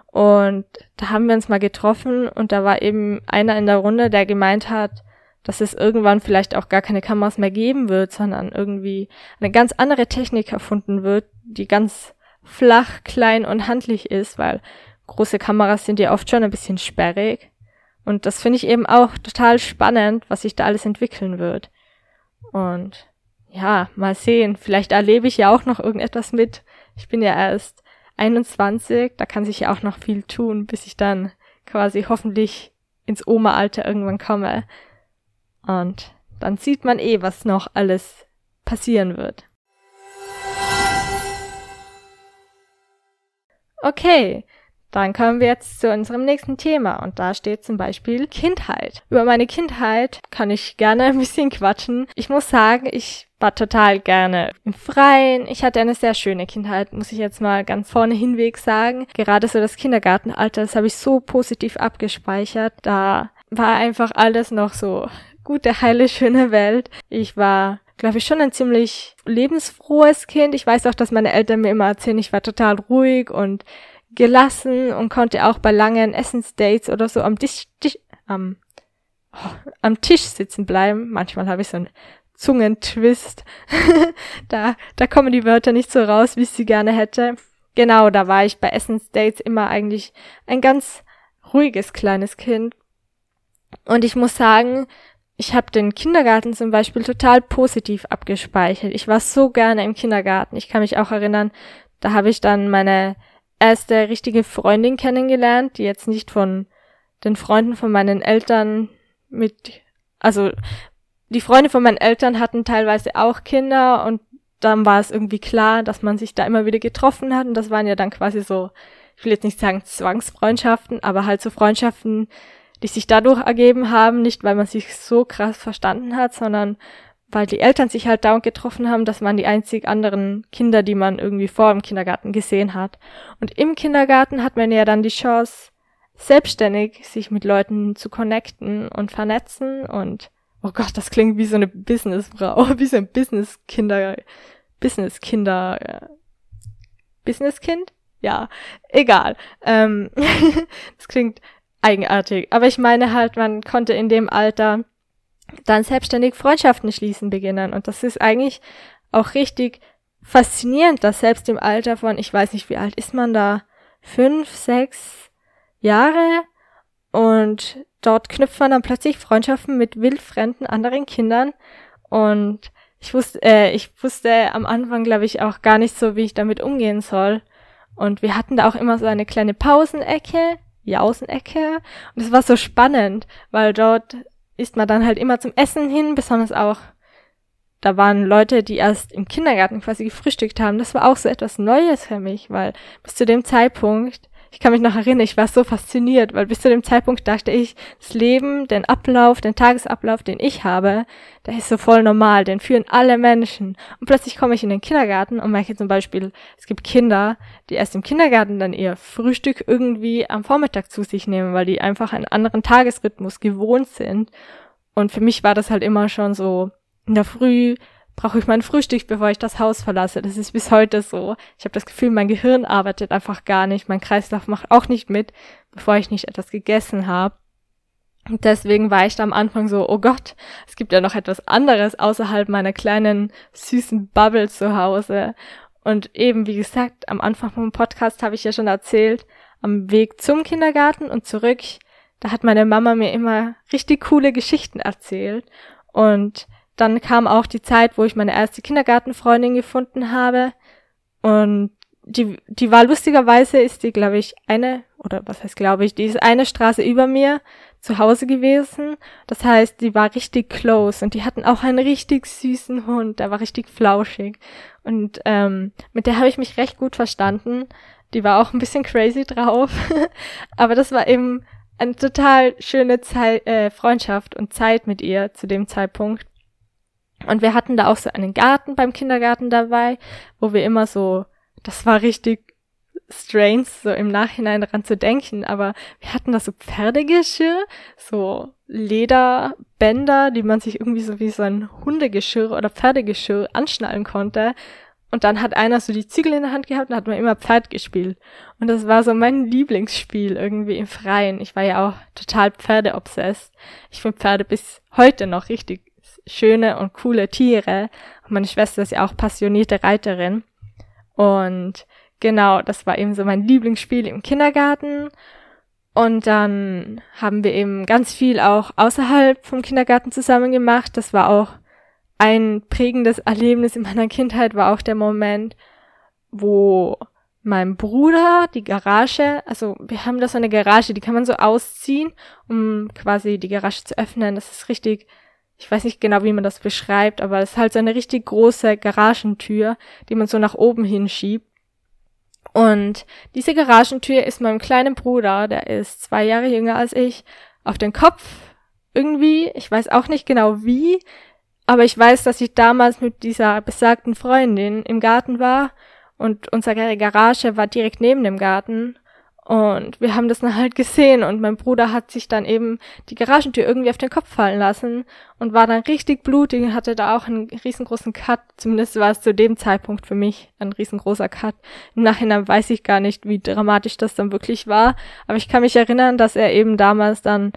Und da haben wir uns mal getroffen und da war eben einer in der Runde, der gemeint hat, dass es irgendwann vielleicht auch gar keine Kameras mehr geben wird, sondern irgendwie eine ganz andere Technik erfunden wird, die ganz flach, klein und handlich ist, weil große Kameras sind ja oft schon ein bisschen sperrig. Und das finde ich eben auch total spannend, was sich da alles entwickeln wird. Und ja, mal sehen. Vielleicht erlebe ich ja auch noch irgendetwas mit. Ich bin ja erst 21, da kann sich ja auch noch viel tun, bis ich dann quasi hoffentlich ins Oma-Alter irgendwann komme. Und dann sieht man eh, was noch alles passieren wird. Okay, dann kommen wir jetzt zu unserem nächsten Thema und da steht zum Beispiel Kindheit. Über meine Kindheit kann ich gerne ein bisschen quatschen. Ich muss sagen, ich war total gerne im Freien. Ich hatte eine sehr schöne Kindheit, muss ich jetzt mal ganz vorne hinweg sagen. Gerade so das Kindergartenalter, das habe ich so positiv abgespeichert. Da war einfach alles noch so gute, heile, schöne Welt. Ich war glaube ich, schon ein ziemlich lebensfrohes Kind. Ich weiß auch, dass meine Eltern mir immer erzählen, ich war total ruhig und gelassen und konnte auch bei langen Essensdates oder so am Tisch, Tisch am, oh, am Tisch sitzen bleiben. Manchmal habe ich so einen Zungentwist. [LAUGHS] da, da kommen die Wörter nicht so raus, wie ich sie gerne hätte. Genau, da war ich bei Essensdates immer eigentlich ein ganz ruhiges kleines Kind. Und ich muss sagen, ich habe den Kindergarten zum Beispiel total positiv abgespeichert. Ich war so gerne im Kindergarten. Ich kann mich auch erinnern, da habe ich dann meine erste richtige Freundin kennengelernt, die jetzt nicht von den Freunden von meinen Eltern mit, also die Freunde von meinen Eltern hatten teilweise auch Kinder und dann war es irgendwie klar, dass man sich da immer wieder getroffen hat und das waren ja dann quasi so, ich will jetzt nicht sagen Zwangsfreundschaften, aber halt so Freundschaften, die sich dadurch ergeben haben, nicht weil man sich so krass verstanden hat, sondern weil die Eltern sich halt dauernd getroffen haben, das waren die einzig anderen Kinder, die man irgendwie vor dem Kindergarten gesehen hat. Und im Kindergarten hat man ja dann die Chance, selbstständig sich mit Leuten zu connecten und vernetzen und oh Gott, das klingt wie so eine Businessfrau, [LAUGHS] wie so ein Businesskinder, Businesskinder, äh, Businesskind? Ja, egal. Ähm, [LAUGHS] das klingt eigenartig. Aber ich meine halt, man konnte in dem Alter dann selbstständig Freundschaften schließen beginnen. Und das ist eigentlich auch richtig faszinierend, dass selbst im Alter von, ich weiß nicht, wie alt ist man da, fünf, sechs Jahre und dort knüpft man dann plötzlich Freundschaften mit wildfremden anderen Kindern und ich wusste, äh, ich wusste am Anfang, glaube ich, auch gar nicht so, wie ich damit umgehen soll. Und wir hatten da auch immer so eine kleine Pausenecke, Jausenecke. Und es war so spannend, weil dort isst man dann halt immer zum Essen hin, besonders auch, da waren Leute, die erst im Kindergarten quasi gefrühstückt haben. Das war auch so etwas Neues für mich, weil bis zu dem Zeitpunkt ich kann mich noch erinnern, ich war so fasziniert, weil bis zu dem Zeitpunkt dachte ich, das Leben, den Ablauf, den Tagesablauf, den ich habe, der ist so voll normal, den führen alle Menschen. Und plötzlich komme ich in den Kindergarten und merke zum Beispiel, es gibt Kinder, die erst im Kindergarten dann ihr Frühstück irgendwie am Vormittag zu sich nehmen, weil die einfach einen anderen Tagesrhythmus gewohnt sind. Und für mich war das halt immer schon so, in der Früh brauche ich mein Frühstück, bevor ich das Haus verlasse. Das ist bis heute so. Ich habe das Gefühl, mein Gehirn arbeitet einfach gar nicht. Mein Kreislauf macht auch nicht mit, bevor ich nicht etwas gegessen habe. Und deswegen war ich da am Anfang so, oh Gott, es gibt ja noch etwas anderes außerhalb meiner kleinen süßen Bubble zu Hause. Und eben, wie gesagt, am Anfang vom Podcast habe ich ja schon erzählt, am Weg zum Kindergarten und zurück, da hat meine Mama mir immer richtig coole Geschichten erzählt. Und dann kam auch die Zeit, wo ich meine erste Kindergartenfreundin gefunden habe. Und die, die war lustigerweise, ist die, glaube ich, eine, oder was heißt glaube ich, die ist eine Straße über mir zu Hause gewesen. Das heißt, die war richtig close und die hatten auch einen richtig süßen Hund, der war richtig flauschig. Und ähm, mit der habe ich mich recht gut verstanden. Die war auch ein bisschen crazy drauf. [LAUGHS] Aber das war eben eine total schöne Zeit, äh, Freundschaft und Zeit mit ihr zu dem Zeitpunkt. Und wir hatten da auch so einen Garten beim Kindergarten dabei, wo wir immer so, das war richtig strange, so im Nachhinein daran zu denken, aber wir hatten da so Pferdegeschirr, so Lederbänder, die man sich irgendwie so wie so ein Hundegeschirr oder Pferdegeschirr anschnallen konnte. Und dann hat einer so die Zügel in der Hand gehabt und hat man immer Pferd gespielt. Und das war so mein Lieblingsspiel irgendwie im Freien. Ich war ja auch total Pferdeobsessed. Ich finde Pferde bis heute noch richtig schöne und coole Tiere. Und meine Schwester ist ja auch passionierte Reiterin. Und genau, das war eben so mein Lieblingsspiel im Kindergarten. Und dann haben wir eben ganz viel auch außerhalb vom Kindergarten zusammen gemacht. Das war auch ein prägendes Erlebnis in meiner Kindheit, war auch der Moment, wo mein Bruder die Garage, also wir haben da so eine Garage, die kann man so ausziehen, um quasi die Garage zu öffnen. Das ist richtig ich weiß nicht genau, wie man das beschreibt, aber es ist halt so eine richtig große Garagentür, die man so nach oben hinschiebt. Und diese Garagentür ist meinem kleinen Bruder, der ist zwei Jahre jünger als ich, auf den Kopf irgendwie, ich weiß auch nicht genau wie, aber ich weiß, dass ich damals mit dieser besagten Freundin im Garten war und unsere Garage war direkt neben dem Garten und wir haben das dann halt gesehen und mein Bruder hat sich dann eben die Garagentür irgendwie auf den Kopf fallen lassen und war dann richtig blutig und hatte da auch einen riesengroßen Cut. Zumindest war es zu dem Zeitpunkt für mich ein riesengroßer Cut. Im Nachhinein weiß ich gar nicht, wie dramatisch das dann wirklich war. Aber ich kann mich erinnern, dass er eben damals dann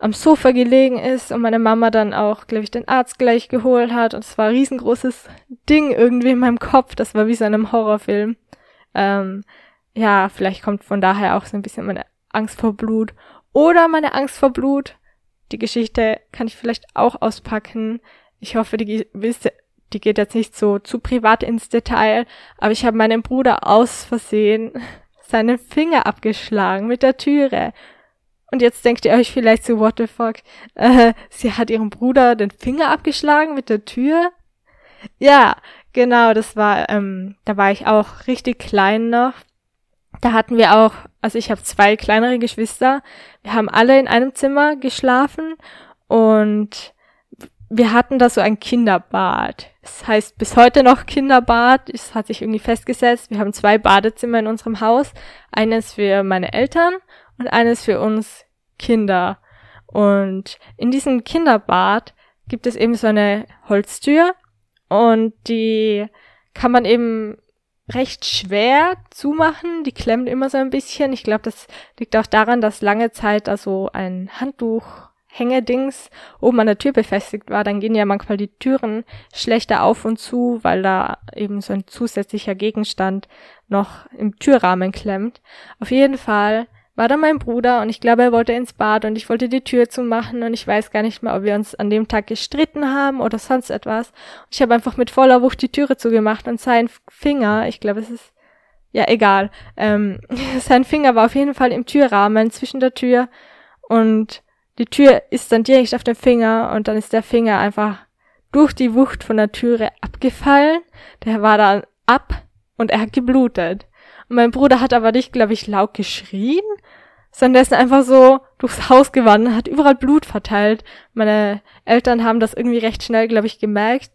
am Sofa gelegen ist und meine Mama dann auch, glaube ich, den Arzt gleich geholt hat. Und es war ein riesengroßes Ding irgendwie in meinem Kopf. Das war wie so in einem Horrorfilm. Ähm, ja, vielleicht kommt von daher auch so ein bisschen meine Angst vor Blut. Oder meine Angst vor Blut. Die Geschichte kann ich vielleicht auch auspacken. Ich hoffe, die, die geht jetzt nicht so zu privat ins Detail, aber ich habe meinem Bruder aus Versehen [LAUGHS] seinen Finger abgeschlagen mit der Türe. Und jetzt denkt ihr euch vielleicht so, what the fuck? Äh, sie hat ihrem Bruder den Finger abgeschlagen mit der Tür? Ja, genau, das war, ähm, da war ich auch richtig klein noch. Da hatten wir auch, also ich habe zwei kleinere Geschwister. Wir haben alle in einem Zimmer geschlafen und wir hatten da so ein Kinderbad. Es heißt bis heute noch Kinderbad. Es hat sich irgendwie festgesetzt. Wir haben zwei Badezimmer in unserem Haus. Eines für meine Eltern und eines für uns Kinder. Und in diesem Kinderbad gibt es eben so eine Holztür und die kann man eben recht schwer zumachen. Die klemmt immer so ein bisschen. Ich glaube, das liegt auch daran, dass lange Zeit da so ein Handtuch Hängedings oben an der Tür befestigt war, dann gehen ja manchmal die Türen schlechter auf und zu, weil da eben so ein zusätzlicher Gegenstand noch im Türrahmen klemmt. Auf jeden Fall war da mein Bruder und ich glaube, er wollte ins Bad und ich wollte die Tür zumachen und ich weiß gar nicht mehr, ob wir uns an dem Tag gestritten haben oder sonst etwas. Ich habe einfach mit voller Wucht die Türe zugemacht und sein Finger, ich glaube, es ist, ja, egal, ähm, [LAUGHS] sein Finger war auf jeden Fall im Türrahmen zwischen der Tür und die Tür ist dann direkt auf dem Finger und dann ist der Finger einfach durch die Wucht von der Türe abgefallen. Der war dann ab und er hat geblutet. Und mein Bruder hat aber nicht, glaube ich, laut geschrien, sondern der ist einfach so durchs Haus gewandt, hat überall Blut verteilt. Meine Eltern haben das irgendwie recht schnell, glaube ich, gemerkt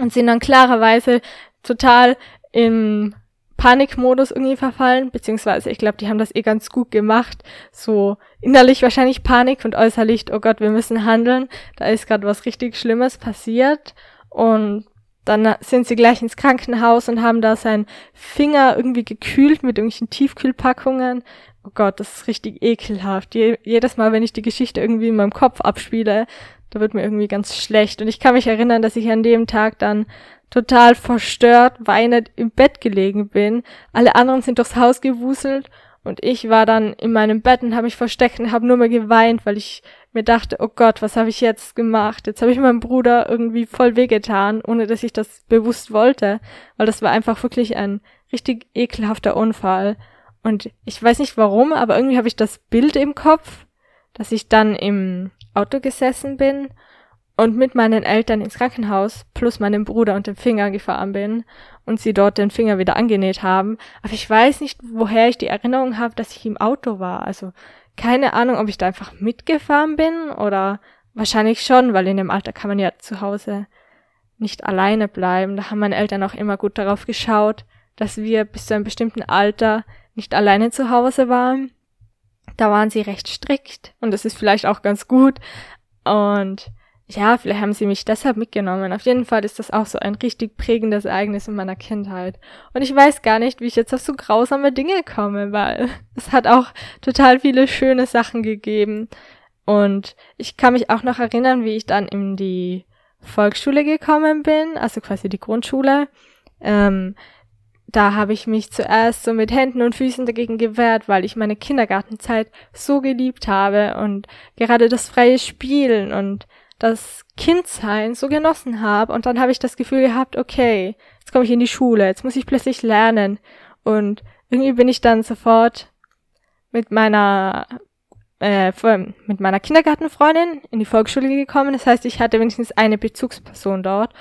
und sind dann klarerweise total im Panikmodus irgendwie verfallen, beziehungsweise ich glaube, die haben das eh ganz gut gemacht. So innerlich wahrscheinlich Panik und äußerlich, oh Gott, wir müssen handeln. Da ist gerade was richtig Schlimmes passiert. Und dann sind sie gleich ins Krankenhaus und haben da seinen Finger irgendwie gekühlt mit irgendwelchen Tiefkühlpackungen. Oh Gott, das ist richtig ekelhaft. Je jedes Mal, wenn ich die Geschichte irgendwie in meinem Kopf abspiele, da wird mir irgendwie ganz schlecht. Und ich kann mich erinnern, dass ich an dem Tag dann total verstört, weinend im Bett gelegen bin. Alle anderen sind durchs Haus gewuselt und ich war dann in meinem Bett und habe mich versteckt und habe nur mehr geweint, weil ich mir dachte, oh Gott, was habe ich jetzt gemacht? Jetzt habe ich meinem Bruder irgendwie voll wehgetan, ohne dass ich das bewusst wollte, weil das war einfach wirklich ein richtig ekelhafter Unfall. Und ich weiß nicht warum, aber irgendwie habe ich das Bild im Kopf, dass ich dann im Auto gesessen bin und mit meinen Eltern ins Krankenhaus plus meinem Bruder und dem Finger gefahren bin und sie dort den Finger wieder angenäht haben. Aber ich weiß nicht, woher ich die Erinnerung habe, dass ich im Auto war. Also keine Ahnung, ob ich da einfach mitgefahren bin oder wahrscheinlich schon, weil in dem Alter kann man ja zu Hause nicht alleine bleiben. Da haben meine Eltern auch immer gut darauf geschaut, dass wir bis zu einem bestimmten Alter nicht alleine zu Hause waren. Da waren sie recht strikt und das ist vielleicht auch ganz gut. Und ja, vielleicht haben sie mich deshalb mitgenommen. Auf jeden Fall ist das auch so ein richtig prägendes Ereignis in meiner Kindheit. Und ich weiß gar nicht, wie ich jetzt auf so grausame Dinge komme, weil [LAUGHS] es hat auch total viele schöne Sachen gegeben. Und ich kann mich auch noch erinnern, wie ich dann in die Volksschule gekommen bin, also quasi die Grundschule. Ähm, da habe ich mich zuerst so mit Händen und Füßen dagegen gewehrt, weil ich meine Kindergartenzeit so geliebt habe und gerade das freie Spielen und das Kindsein so genossen habe. Und dann habe ich das Gefühl gehabt, okay, jetzt komme ich in die Schule, jetzt muss ich plötzlich lernen. Und irgendwie bin ich dann sofort mit meiner äh, mit meiner Kindergartenfreundin in die Volksschule gekommen. Das heißt, ich hatte wenigstens eine Bezugsperson dort.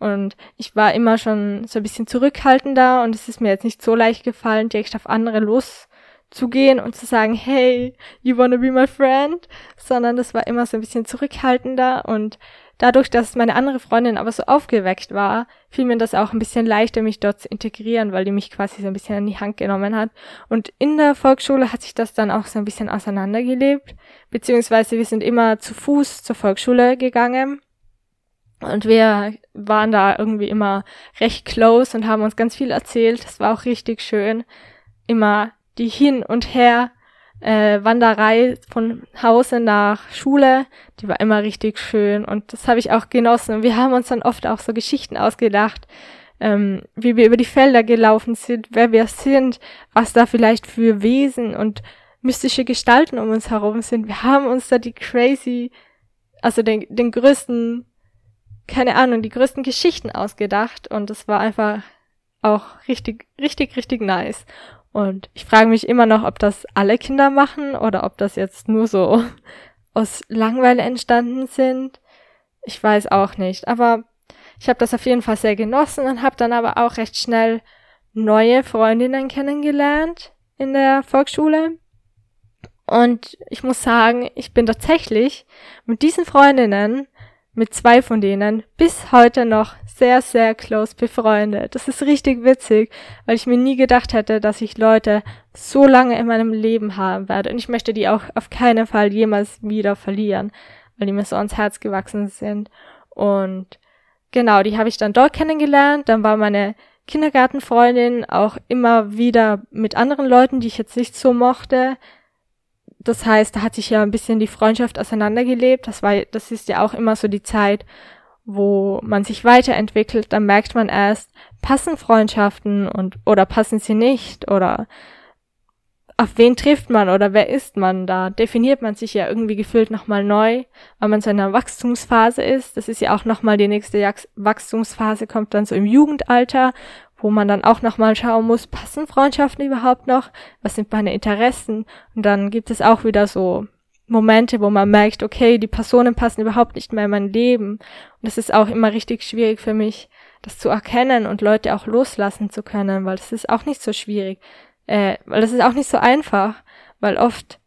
Und ich war immer schon so ein bisschen zurückhaltender und es ist mir jetzt nicht so leicht gefallen, direkt auf andere loszugehen und zu sagen, hey, you wanna be my friend? Sondern das war immer so ein bisschen zurückhaltender und dadurch, dass meine andere Freundin aber so aufgeweckt war, fiel mir das auch ein bisschen leichter, mich dort zu integrieren, weil die mich quasi so ein bisschen an die Hand genommen hat. Und in der Volksschule hat sich das dann auch so ein bisschen auseinandergelebt, beziehungsweise wir sind immer zu Fuß zur Volksschule gegangen. Und wir waren da irgendwie immer recht close und haben uns ganz viel erzählt. Das war auch richtig schön. Immer die hin und her äh, Wanderei von Hause nach Schule, die war immer richtig schön und das habe ich auch genossen. Und wir haben uns dann oft auch so Geschichten ausgedacht, ähm, wie wir über die Felder gelaufen sind, wer wir sind, was da vielleicht für Wesen und mystische Gestalten um uns herum sind. Wir haben uns da die crazy, also den, den größten, keine Ahnung, die größten Geschichten ausgedacht und das war einfach auch richtig, richtig, richtig nice. Und ich frage mich immer noch, ob das alle Kinder machen oder ob das jetzt nur so [LAUGHS] aus Langweile entstanden sind. Ich weiß auch nicht. Aber ich habe das auf jeden Fall sehr genossen und habe dann aber auch recht schnell neue Freundinnen kennengelernt in der Volksschule. Und ich muss sagen, ich bin tatsächlich mit diesen Freundinnen mit zwei von denen bis heute noch sehr, sehr close befreundet. Das ist richtig witzig, weil ich mir nie gedacht hätte, dass ich Leute so lange in meinem Leben haben werde. Und ich möchte die auch auf keinen Fall jemals wieder verlieren, weil die mir so ans Herz gewachsen sind. Und genau, die habe ich dann dort kennengelernt. Dann war meine Kindergartenfreundin auch immer wieder mit anderen Leuten, die ich jetzt nicht so mochte, das heißt, da hat sich ja ein bisschen die Freundschaft auseinandergelebt. Das war, das ist ja auch immer so die Zeit, wo man sich weiterentwickelt. Dann merkt man erst, passen Freundschaften und, oder passen sie nicht oder auf wen trifft man oder wer ist man? Da definiert man sich ja irgendwie gefühlt nochmal neu, weil man so in einer Wachstumsphase ist. Das ist ja auch nochmal die nächste Wachstumsphase, kommt dann so im Jugendalter, wo man dann auch nochmal schauen muss, passen Freundschaften überhaupt noch? Was sind meine Interessen? Und dann gibt es auch wieder so Momente, wo man merkt, okay, die Personen passen überhaupt nicht mehr in mein Leben. Und das ist auch immer richtig schwierig für mich, das zu erkennen und Leute auch loslassen zu können, weil das ist auch nicht so schwierig, äh, weil das ist auch nicht so einfach, weil oft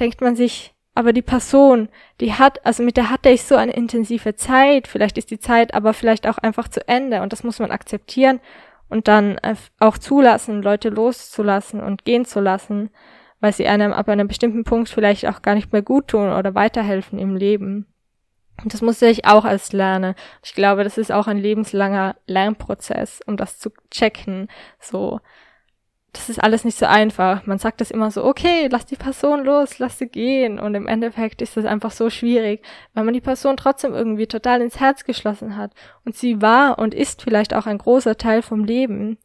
denkt man sich, aber die Person, die hat, also mit der hatte ich so eine intensive Zeit, vielleicht ist die Zeit aber vielleicht auch einfach zu Ende und das muss man akzeptieren und dann auch zulassen, Leute loszulassen und gehen zu lassen, weil sie einem ab einem bestimmten Punkt vielleicht auch gar nicht mehr gut tun oder weiterhelfen im Leben. Und das musste ich auch erst lernen. Ich glaube, das ist auch ein lebenslanger Lernprozess, um das zu checken. So, das ist alles nicht so einfach. Man sagt das immer so, okay, lass die Person los, lass sie gehen. Und im Endeffekt ist das einfach so schwierig, weil man die Person trotzdem irgendwie total ins Herz geschlossen hat. Und sie war und ist vielleicht auch ein großer Teil vom Leben.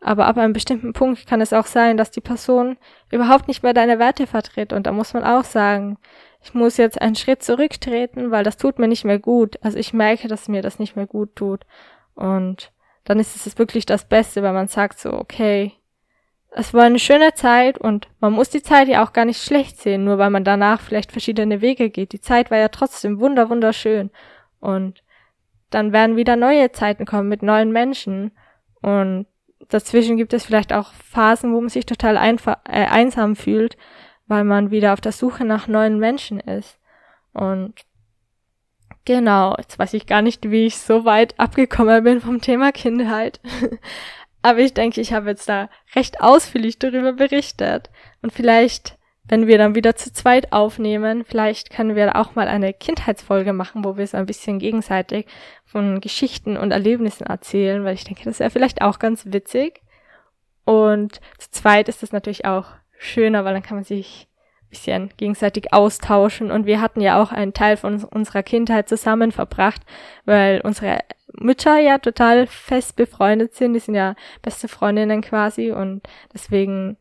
Aber ab einem bestimmten Punkt kann es auch sein, dass die Person überhaupt nicht mehr deine Werte vertritt. Und da muss man auch sagen, ich muss jetzt einen Schritt zurücktreten, weil das tut mir nicht mehr gut. Also ich merke, dass mir das nicht mehr gut tut. Und dann ist es wirklich das Beste, weil man sagt so, okay, es war eine schöne Zeit und man muss die Zeit ja auch gar nicht schlecht sehen, nur weil man danach vielleicht verschiedene Wege geht. Die Zeit war ja trotzdem wunder wunderschön und dann werden wieder neue Zeiten kommen mit neuen Menschen und dazwischen gibt es vielleicht auch Phasen, wo man sich total äh, einsam fühlt, weil man wieder auf der Suche nach neuen Menschen ist. Und genau, jetzt weiß ich gar nicht, wie ich so weit abgekommen bin vom Thema Kindheit. [LAUGHS] Aber ich denke, ich habe jetzt da recht ausführlich darüber berichtet. Und vielleicht, wenn wir dann wieder zu zweit aufnehmen, vielleicht können wir auch mal eine Kindheitsfolge machen, wo wir so ein bisschen gegenseitig von Geschichten und Erlebnissen erzählen, weil ich denke, das wäre vielleicht auch ganz witzig. Und zu zweit ist das natürlich auch schöner, weil dann kann man sich bisschen gegenseitig austauschen. Und wir hatten ja auch einen Teil von unserer Kindheit zusammen verbracht, weil unsere Mütter ja total fest befreundet sind. Die sind ja beste Freundinnen quasi und deswegen,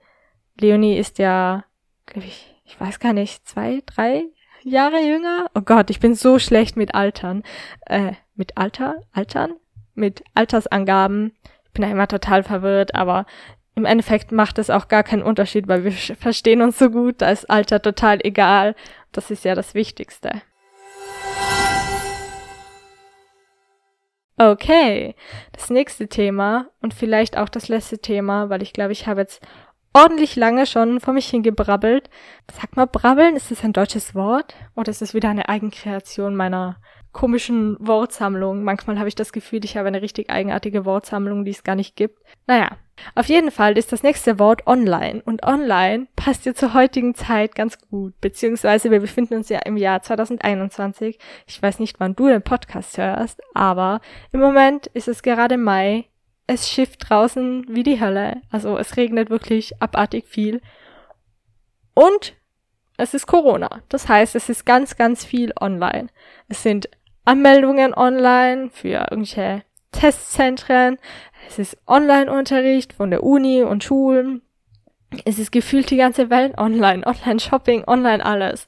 Leonie ist ja, glaube ich, ich weiß gar nicht, zwei, drei Jahre jünger. Oh Gott, ich bin so schlecht mit Altern. Äh, mit Alter? Altern? Mit Altersangaben. Ich bin ja immer total verwirrt, aber im Endeffekt macht es auch gar keinen Unterschied, weil wir verstehen uns so gut, da ist Alter total egal. Das ist ja das Wichtigste. Okay, das nächste Thema und vielleicht auch das letzte Thema, weil ich glaube, ich habe jetzt ordentlich lange schon vor mich hingebrabbelt. Sag mal, brabbeln, ist das ein deutsches Wort oder ist das wieder eine Eigenkreation meiner komischen Wortsammlung? Manchmal habe ich das Gefühl, ich habe eine richtig eigenartige Wortsammlung, die es gar nicht gibt. Naja, auf jeden Fall ist das nächste Wort online. Und online passt ja zur heutigen Zeit ganz gut. Beziehungsweise wir befinden uns ja im Jahr 2021. Ich weiß nicht, wann du den Podcast hörst, aber im Moment ist es gerade Mai. Es schifft draußen wie die Hölle. Also es regnet wirklich abartig viel. Und es ist Corona. Das heißt, es ist ganz, ganz viel online. Es sind Anmeldungen online für irgendwelche Testzentren. Es ist Online-Unterricht von der Uni und Schulen. Es ist gefühlt die ganze Welt online, [LAUGHS] Online-Shopping, online alles.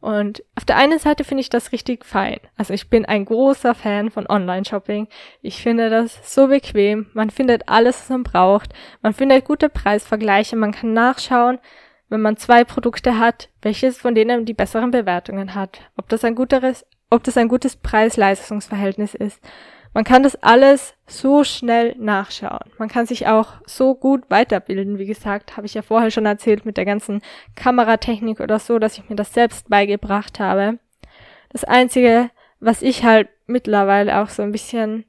Und auf der einen Seite finde ich das richtig fein. Also ich bin ein großer Fan von Online-Shopping. Ich finde das so bequem. Man findet alles, was man braucht. Man findet gute Preisvergleiche. Man kann nachschauen, wenn man zwei Produkte hat, welches von denen die besseren Bewertungen hat. Ob das ein guteres, ob das ein gutes Preis-Leistungsverhältnis ist. Man kann das alles so schnell nachschauen. Man kann sich auch so gut weiterbilden. Wie gesagt, habe ich ja vorher schon erzählt mit der ganzen Kameratechnik oder so, dass ich mir das selbst beigebracht habe. Das Einzige, was ich halt mittlerweile auch so ein bisschen,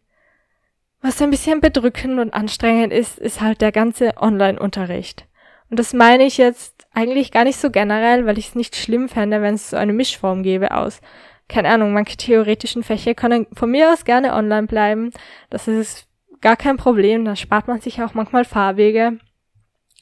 was ein bisschen bedrückend und anstrengend ist, ist halt der ganze Online-Unterricht. Und das meine ich jetzt eigentlich gar nicht so generell, weil ich es nicht schlimm fände, wenn es so eine Mischform gäbe aus keine Ahnung, manche theoretischen Fächer können von mir aus gerne online bleiben. Das ist gar kein Problem. Da spart man sich auch manchmal Fahrwege.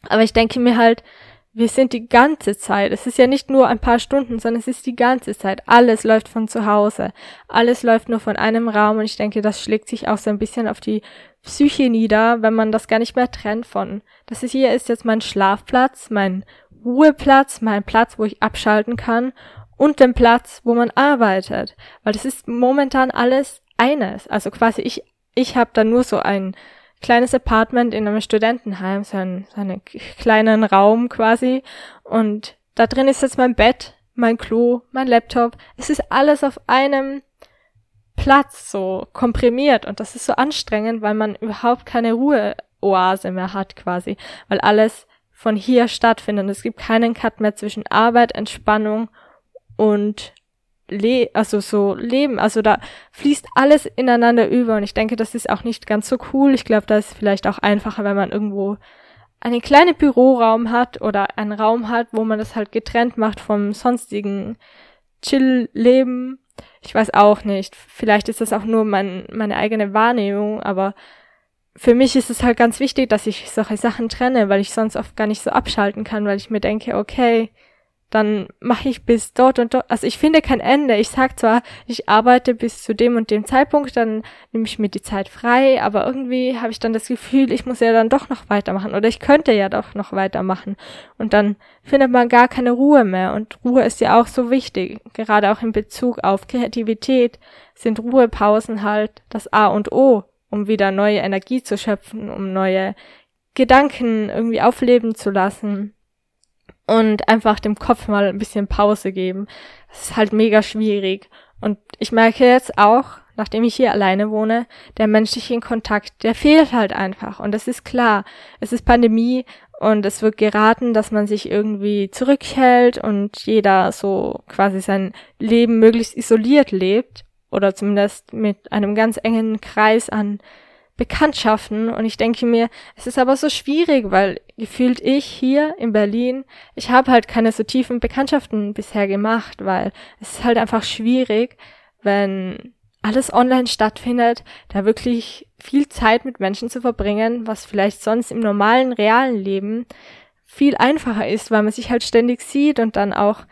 Aber ich denke mir halt, wir sind die ganze Zeit, es ist ja nicht nur ein paar Stunden, sondern es ist die ganze Zeit. Alles läuft von zu Hause. Alles läuft nur von einem Raum und ich denke, das schlägt sich auch so ein bisschen auf die Psyche nieder, wenn man das gar nicht mehr trennt von. Das ist hier ist jetzt mein Schlafplatz, mein Ruheplatz, mein Platz, wo ich abschalten kann und den Platz, wo man arbeitet, weil das ist momentan alles eines. Also quasi ich ich habe da nur so ein kleines Apartment in einem Studentenheim, so, ein, so einen kleinen Raum quasi und da drin ist jetzt mein Bett, mein Klo, mein Laptop. Es ist alles auf einem Platz so komprimiert und das ist so anstrengend, weil man überhaupt keine Ruheoase mehr hat quasi, weil alles von hier stattfindet. Es gibt keinen Cut mehr zwischen Arbeit, Entspannung und le also so leben. Also da fließt alles ineinander über und ich denke, das ist auch nicht ganz so cool. Ich glaube, da ist vielleicht auch einfacher, wenn man irgendwo einen kleinen Büroraum hat oder einen Raum hat, wo man das halt getrennt macht vom sonstigen Chill-Leben. Ich weiß auch nicht. Vielleicht ist das auch nur mein, meine eigene Wahrnehmung, aber für mich ist es halt ganz wichtig, dass ich solche Sachen trenne, weil ich sonst oft gar nicht so abschalten kann, weil ich mir denke, okay, dann mache ich bis dort und dort. Also ich finde kein Ende. Ich sag zwar, ich arbeite bis zu dem und dem Zeitpunkt, dann nehme ich mir die Zeit frei, aber irgendwie habe ich dann das Gefühl, ich muss ja dann doch noch weitermachen oder ich könnte ja doch noch weitermachen. Und dann findet man gar keine Ruhe mehr. Und Ruhe ist ja auch so wichtig. Gerade auch in Bezug auf Kreativität sind Ruhepausen halt das A und O. um wieder neue Energie zu schöpfen, um neue Gedanken irgendwie aufleben zu lassen und einfach dem Kopf mal ein bisschen Pause geben. Das ist halt mega schwierig. Und ich merke jetzt auch, nachdem ich hier alleine wohne, der menschliche Kontakt, der fehlt halt einfach. Und das ist klar. Es ist Pandemie und es wird geraten, dass man sich irgendwie zurückhält und jeder so quasi sein Leben möglichst isoliert lebt oder zumindest mit einem ganz engen Kreis an Bekanntschaften und ich denke mir, es ist aber so schwierig, weil gefühlt ich hier in Berlin, ich habe halt keine so tiefen Bekanntschaften bisher gemacht, weil es ist halt einfach schwierig, wenn alles online stattfindet, da wirklich viel Zeit mit Menschen zu verbringen, was vielleicht sonst im normalen, realen Leben viel einfacher ist, weil man sich halt ständig sieht und dann auch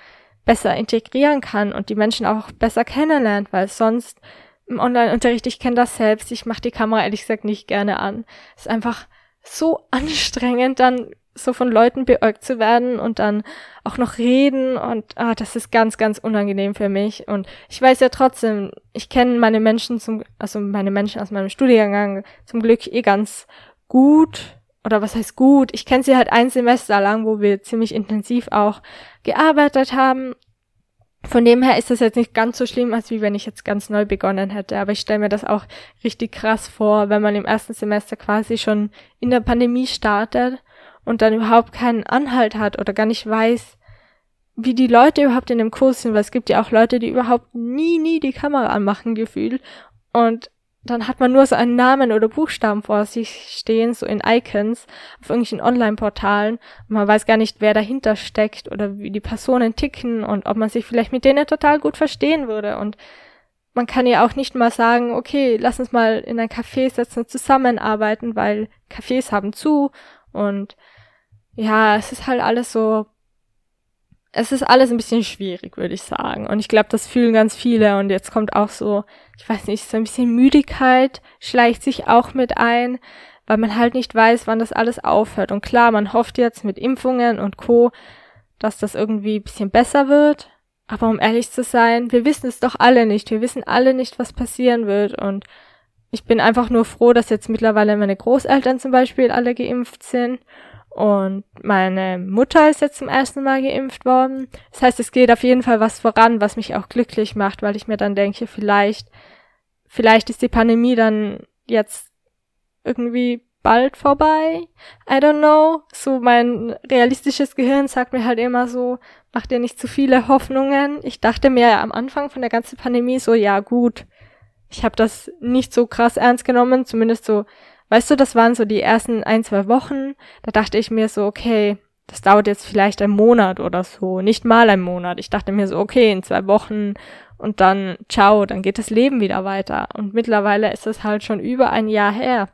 besser integrieren kann und die Menschen auch besser kennenlernt, weil sonst im Online-Unterricht, ich kenne das selbst, ich mache die Kamera ehrlich gesagt nicht gerne an. Es ist einfach so anstrengend, dann so von Leuten beäugt zu werden und dann auch noch reden und ah, das ist ganz, ganz unangenehm für mich. Und ich weiß ja trotzdem, ich kenne meine Menschen zum, also meine Menschen aus meinem Studiengang zum Glück eh ganz gut. Oder was heißt gut? Ich kenne sie halt ein Semester lang, wo wir ziemlich intensiv auch gearbeitet haben von dem her ist das jetzt nicht ganz so schlimm, als wie wenn ich jetzt ganz neu begonnen hätte. Aber ich stelle mir das auch richtig krass vor, wenn man im ersten Semester quasi schon in der Pandemie startet und dann überhaupt keinen Anhalt hat oder gar nicht weiß, wie die Leute überhaupt in dem Kurs sind, weil es gibt ja auch Leute, die überhaupt nie, nie die Kamera anmachen, gefühlt. Und dann hat man nur so einen Namen oder Buchstaben vor sich stehen, so in Icons auf irgendwelchen Online-Portalen. Man weiß gar nicht, wer dahinter steckt oder wie die Personen ticken und ob man sich vielleicht mit denen total gut verstehen würde. Und man kann ja auch nicht mal sagen, okay, lass uns mal in ein Café setzen und zusammenarbeiten, weil Cafés haben zu und ja, es ist halt alles so es ist alles ein bisschen schwierig, würde ich sagen. Und ich glaube, das fühlen ganz viele. Und jetzt kommt auch so, ich weiß nicht, so ein bisschen Müdigkeit schleicht sich auch mit ein, weil man halt nicht weiß, wann das alles aufhört. Und klar, man hofft jetzt mit Impfungen und Co., dass das irgendwie ein bisschen besser wird. Aber um ehrlich zu sein, wir wissen es doch alle nicht. Wir wissen alle nicht, was passieren wird. Und ich bin einfach nur froh, dass jetzt mittlerweile meine Großeltern zum Beispiel alle geimpft sind und meine Mutter ist jetzt zum ersten Mal geimpft worden. Das heißt, es geht auf jeden Fall was voran, was mich auch glücklich macht, weil ich mir dann denke, vielleicht, vielleicht ist die Pandemie dann jetzt irgendwie bald vorbei. I don't know. So mein realistisches Gehirn sagt mir halt immer so, mach dir nicht zu viele Hoffnungen. Ich dachte mir am Anfang von der ganzen Pandemie so, ja gut, ich habe das nicht so krass ernst genommen, zumindest so Weißt du, das waren so die ersten ein, zwei Wochen. Da dachte ich mir so, okay, das dauert jetzt vielleicht einen Monat oder so. Nicht mal einen Monat. Ich dachte mir so, okay, in zwei Wochen und dann ciao, dann geht das Leben wieder weiter. Und mittlerweile ist es halt schon über ein Jahr her.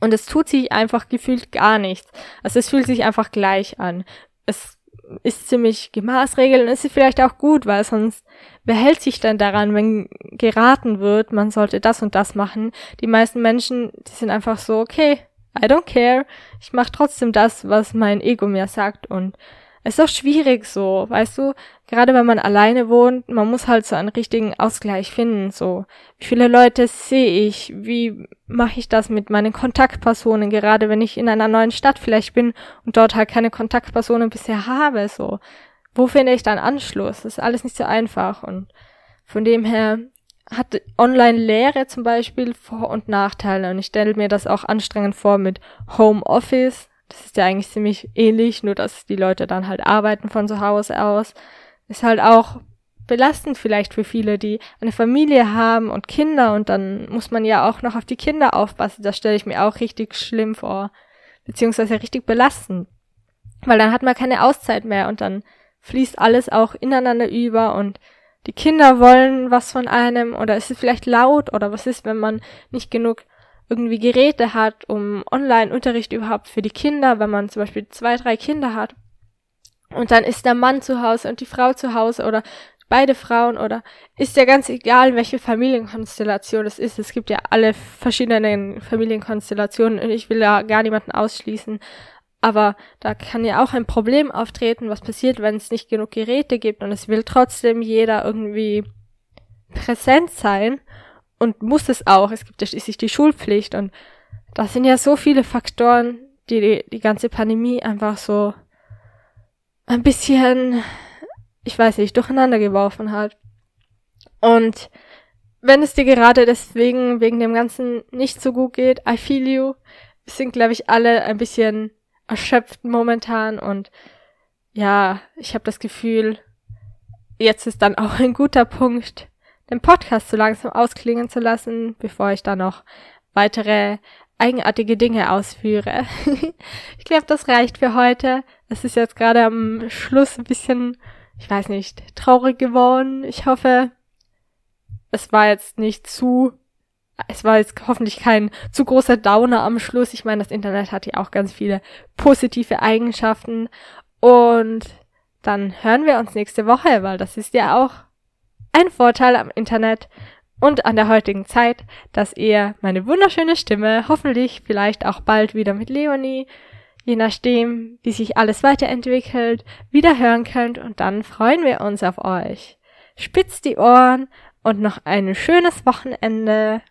Und es tut sich einfach gefühlt gar nichts. Also es fühlt sich einfach gleich an. Es ist ziemlich gemaßregelt und ist vielleicht auch gut, weil sonst wer hält sich denn daran, wenn geraten wird, man sollte das und das machen. Die meisten Menschen, die sind einfach so, okay, I don't care, ich mache trotzdem das, was mein Ego mir sagt und es ist auch schwierig so, weißt du, gerade wenn man alleine wohnt, man muss halt so einen richtigen Ausgleich finden, so. Wie viele Leute sehe ich? Wie mache ich das mit meinen Kontaktpersonen, gerade wenn ich in einer neuen Stadt vielleicht bin und dort halt keine Kontaktpersonen bisher habe, so. Wo finde ich dann Anschluss? Das ist alles nicht so einfach und von dem her hat Online-Lehre zum Beispiel Vor- und Nachteile und ich stelle mir das auch anstrengend vor mit Homeoffice, das ist ja eigentlich ziemlich ähnlich, nur dass die Leute dann halt arbeiten von zu Hause aus. Ist halt auch belastend vielleicht für viele, die eine Familie haben und Kinder und dann muss man ja auch noch auf die Kinder aufpassen. Das stelle ich mir auch richtig schlimm vor. Beziehungsweise richtig belastend. Weil dann hat man keine Auszeit mehr und dann fließt alles auch ineinander über und die Kinder wollen was von einem oder ist es vielleicht laut oder was ist, wenn man nicht genug irgendwie Geräte hat, um Online-Unterricht überhaupt für die Kinder, wenn man zum Beispiel zwei, drei Kinder hat. Und dann ist der Mann zu Hause und die Frau zu Hause oder beide Frauen oder ist ja ganz egal, welche Familienkonstellation es ist. Es gibt ja alle verschiedenen Familienkonstellationen und ich will da gar niemanden ausschließen. Aber da kann ja auch ein Problem auftreten, was passiert, wenn es nicht genug Geräte gibt und es will trotzdem jeder irgendwie präsent sein. und muss es auch. Es gibt ja schließlich die Schulpflicht und das sind ja so viele Faktoren, die die, die ganze Pandemie einfach so ein bisschen, ich weiß nicht, durcheinander geworfen hat. Und wenn es dir gerade deswegen, wegen dem Ganzen nicht so gut geht, I feel you. Sind, glaube ich, alle ein bisschen erschöpft momentan und ja, ich habe das Gefühl, jetzt ist dann auch ein guter Punkt, den Podcast so langsam ausklingen zu lassen, bevor ich dann noch weitere eigenartige Dinge ausführe. [LAUGHS] ich glaube, das reicht für heute. Es ist jetzt gerade am Schluss ein bisschen, ich weiß nicht, traurig geworden. Ich hoffe, es war jetzt nicht zu, es war jetzt hoffentlich kein zu großer Downer am Schluss. Ich meine, das Internet hat ja auch ganz viele positive Eigenschaften. Und dann hören wir uns nächste Woche, weil das ist ja auch ein Vorteil am Internet und an der heutigen Zeit, dass ihr meine wunderschöne Stimme hoffentlich vielleicht auch bald wieder mit Leonie, je nachdem, wie sich alles weiterentwickelt, wieder hören könnt und dann freuen wir uns auf euch. Spitzt die Ohren und noch ein schönes Wochenende.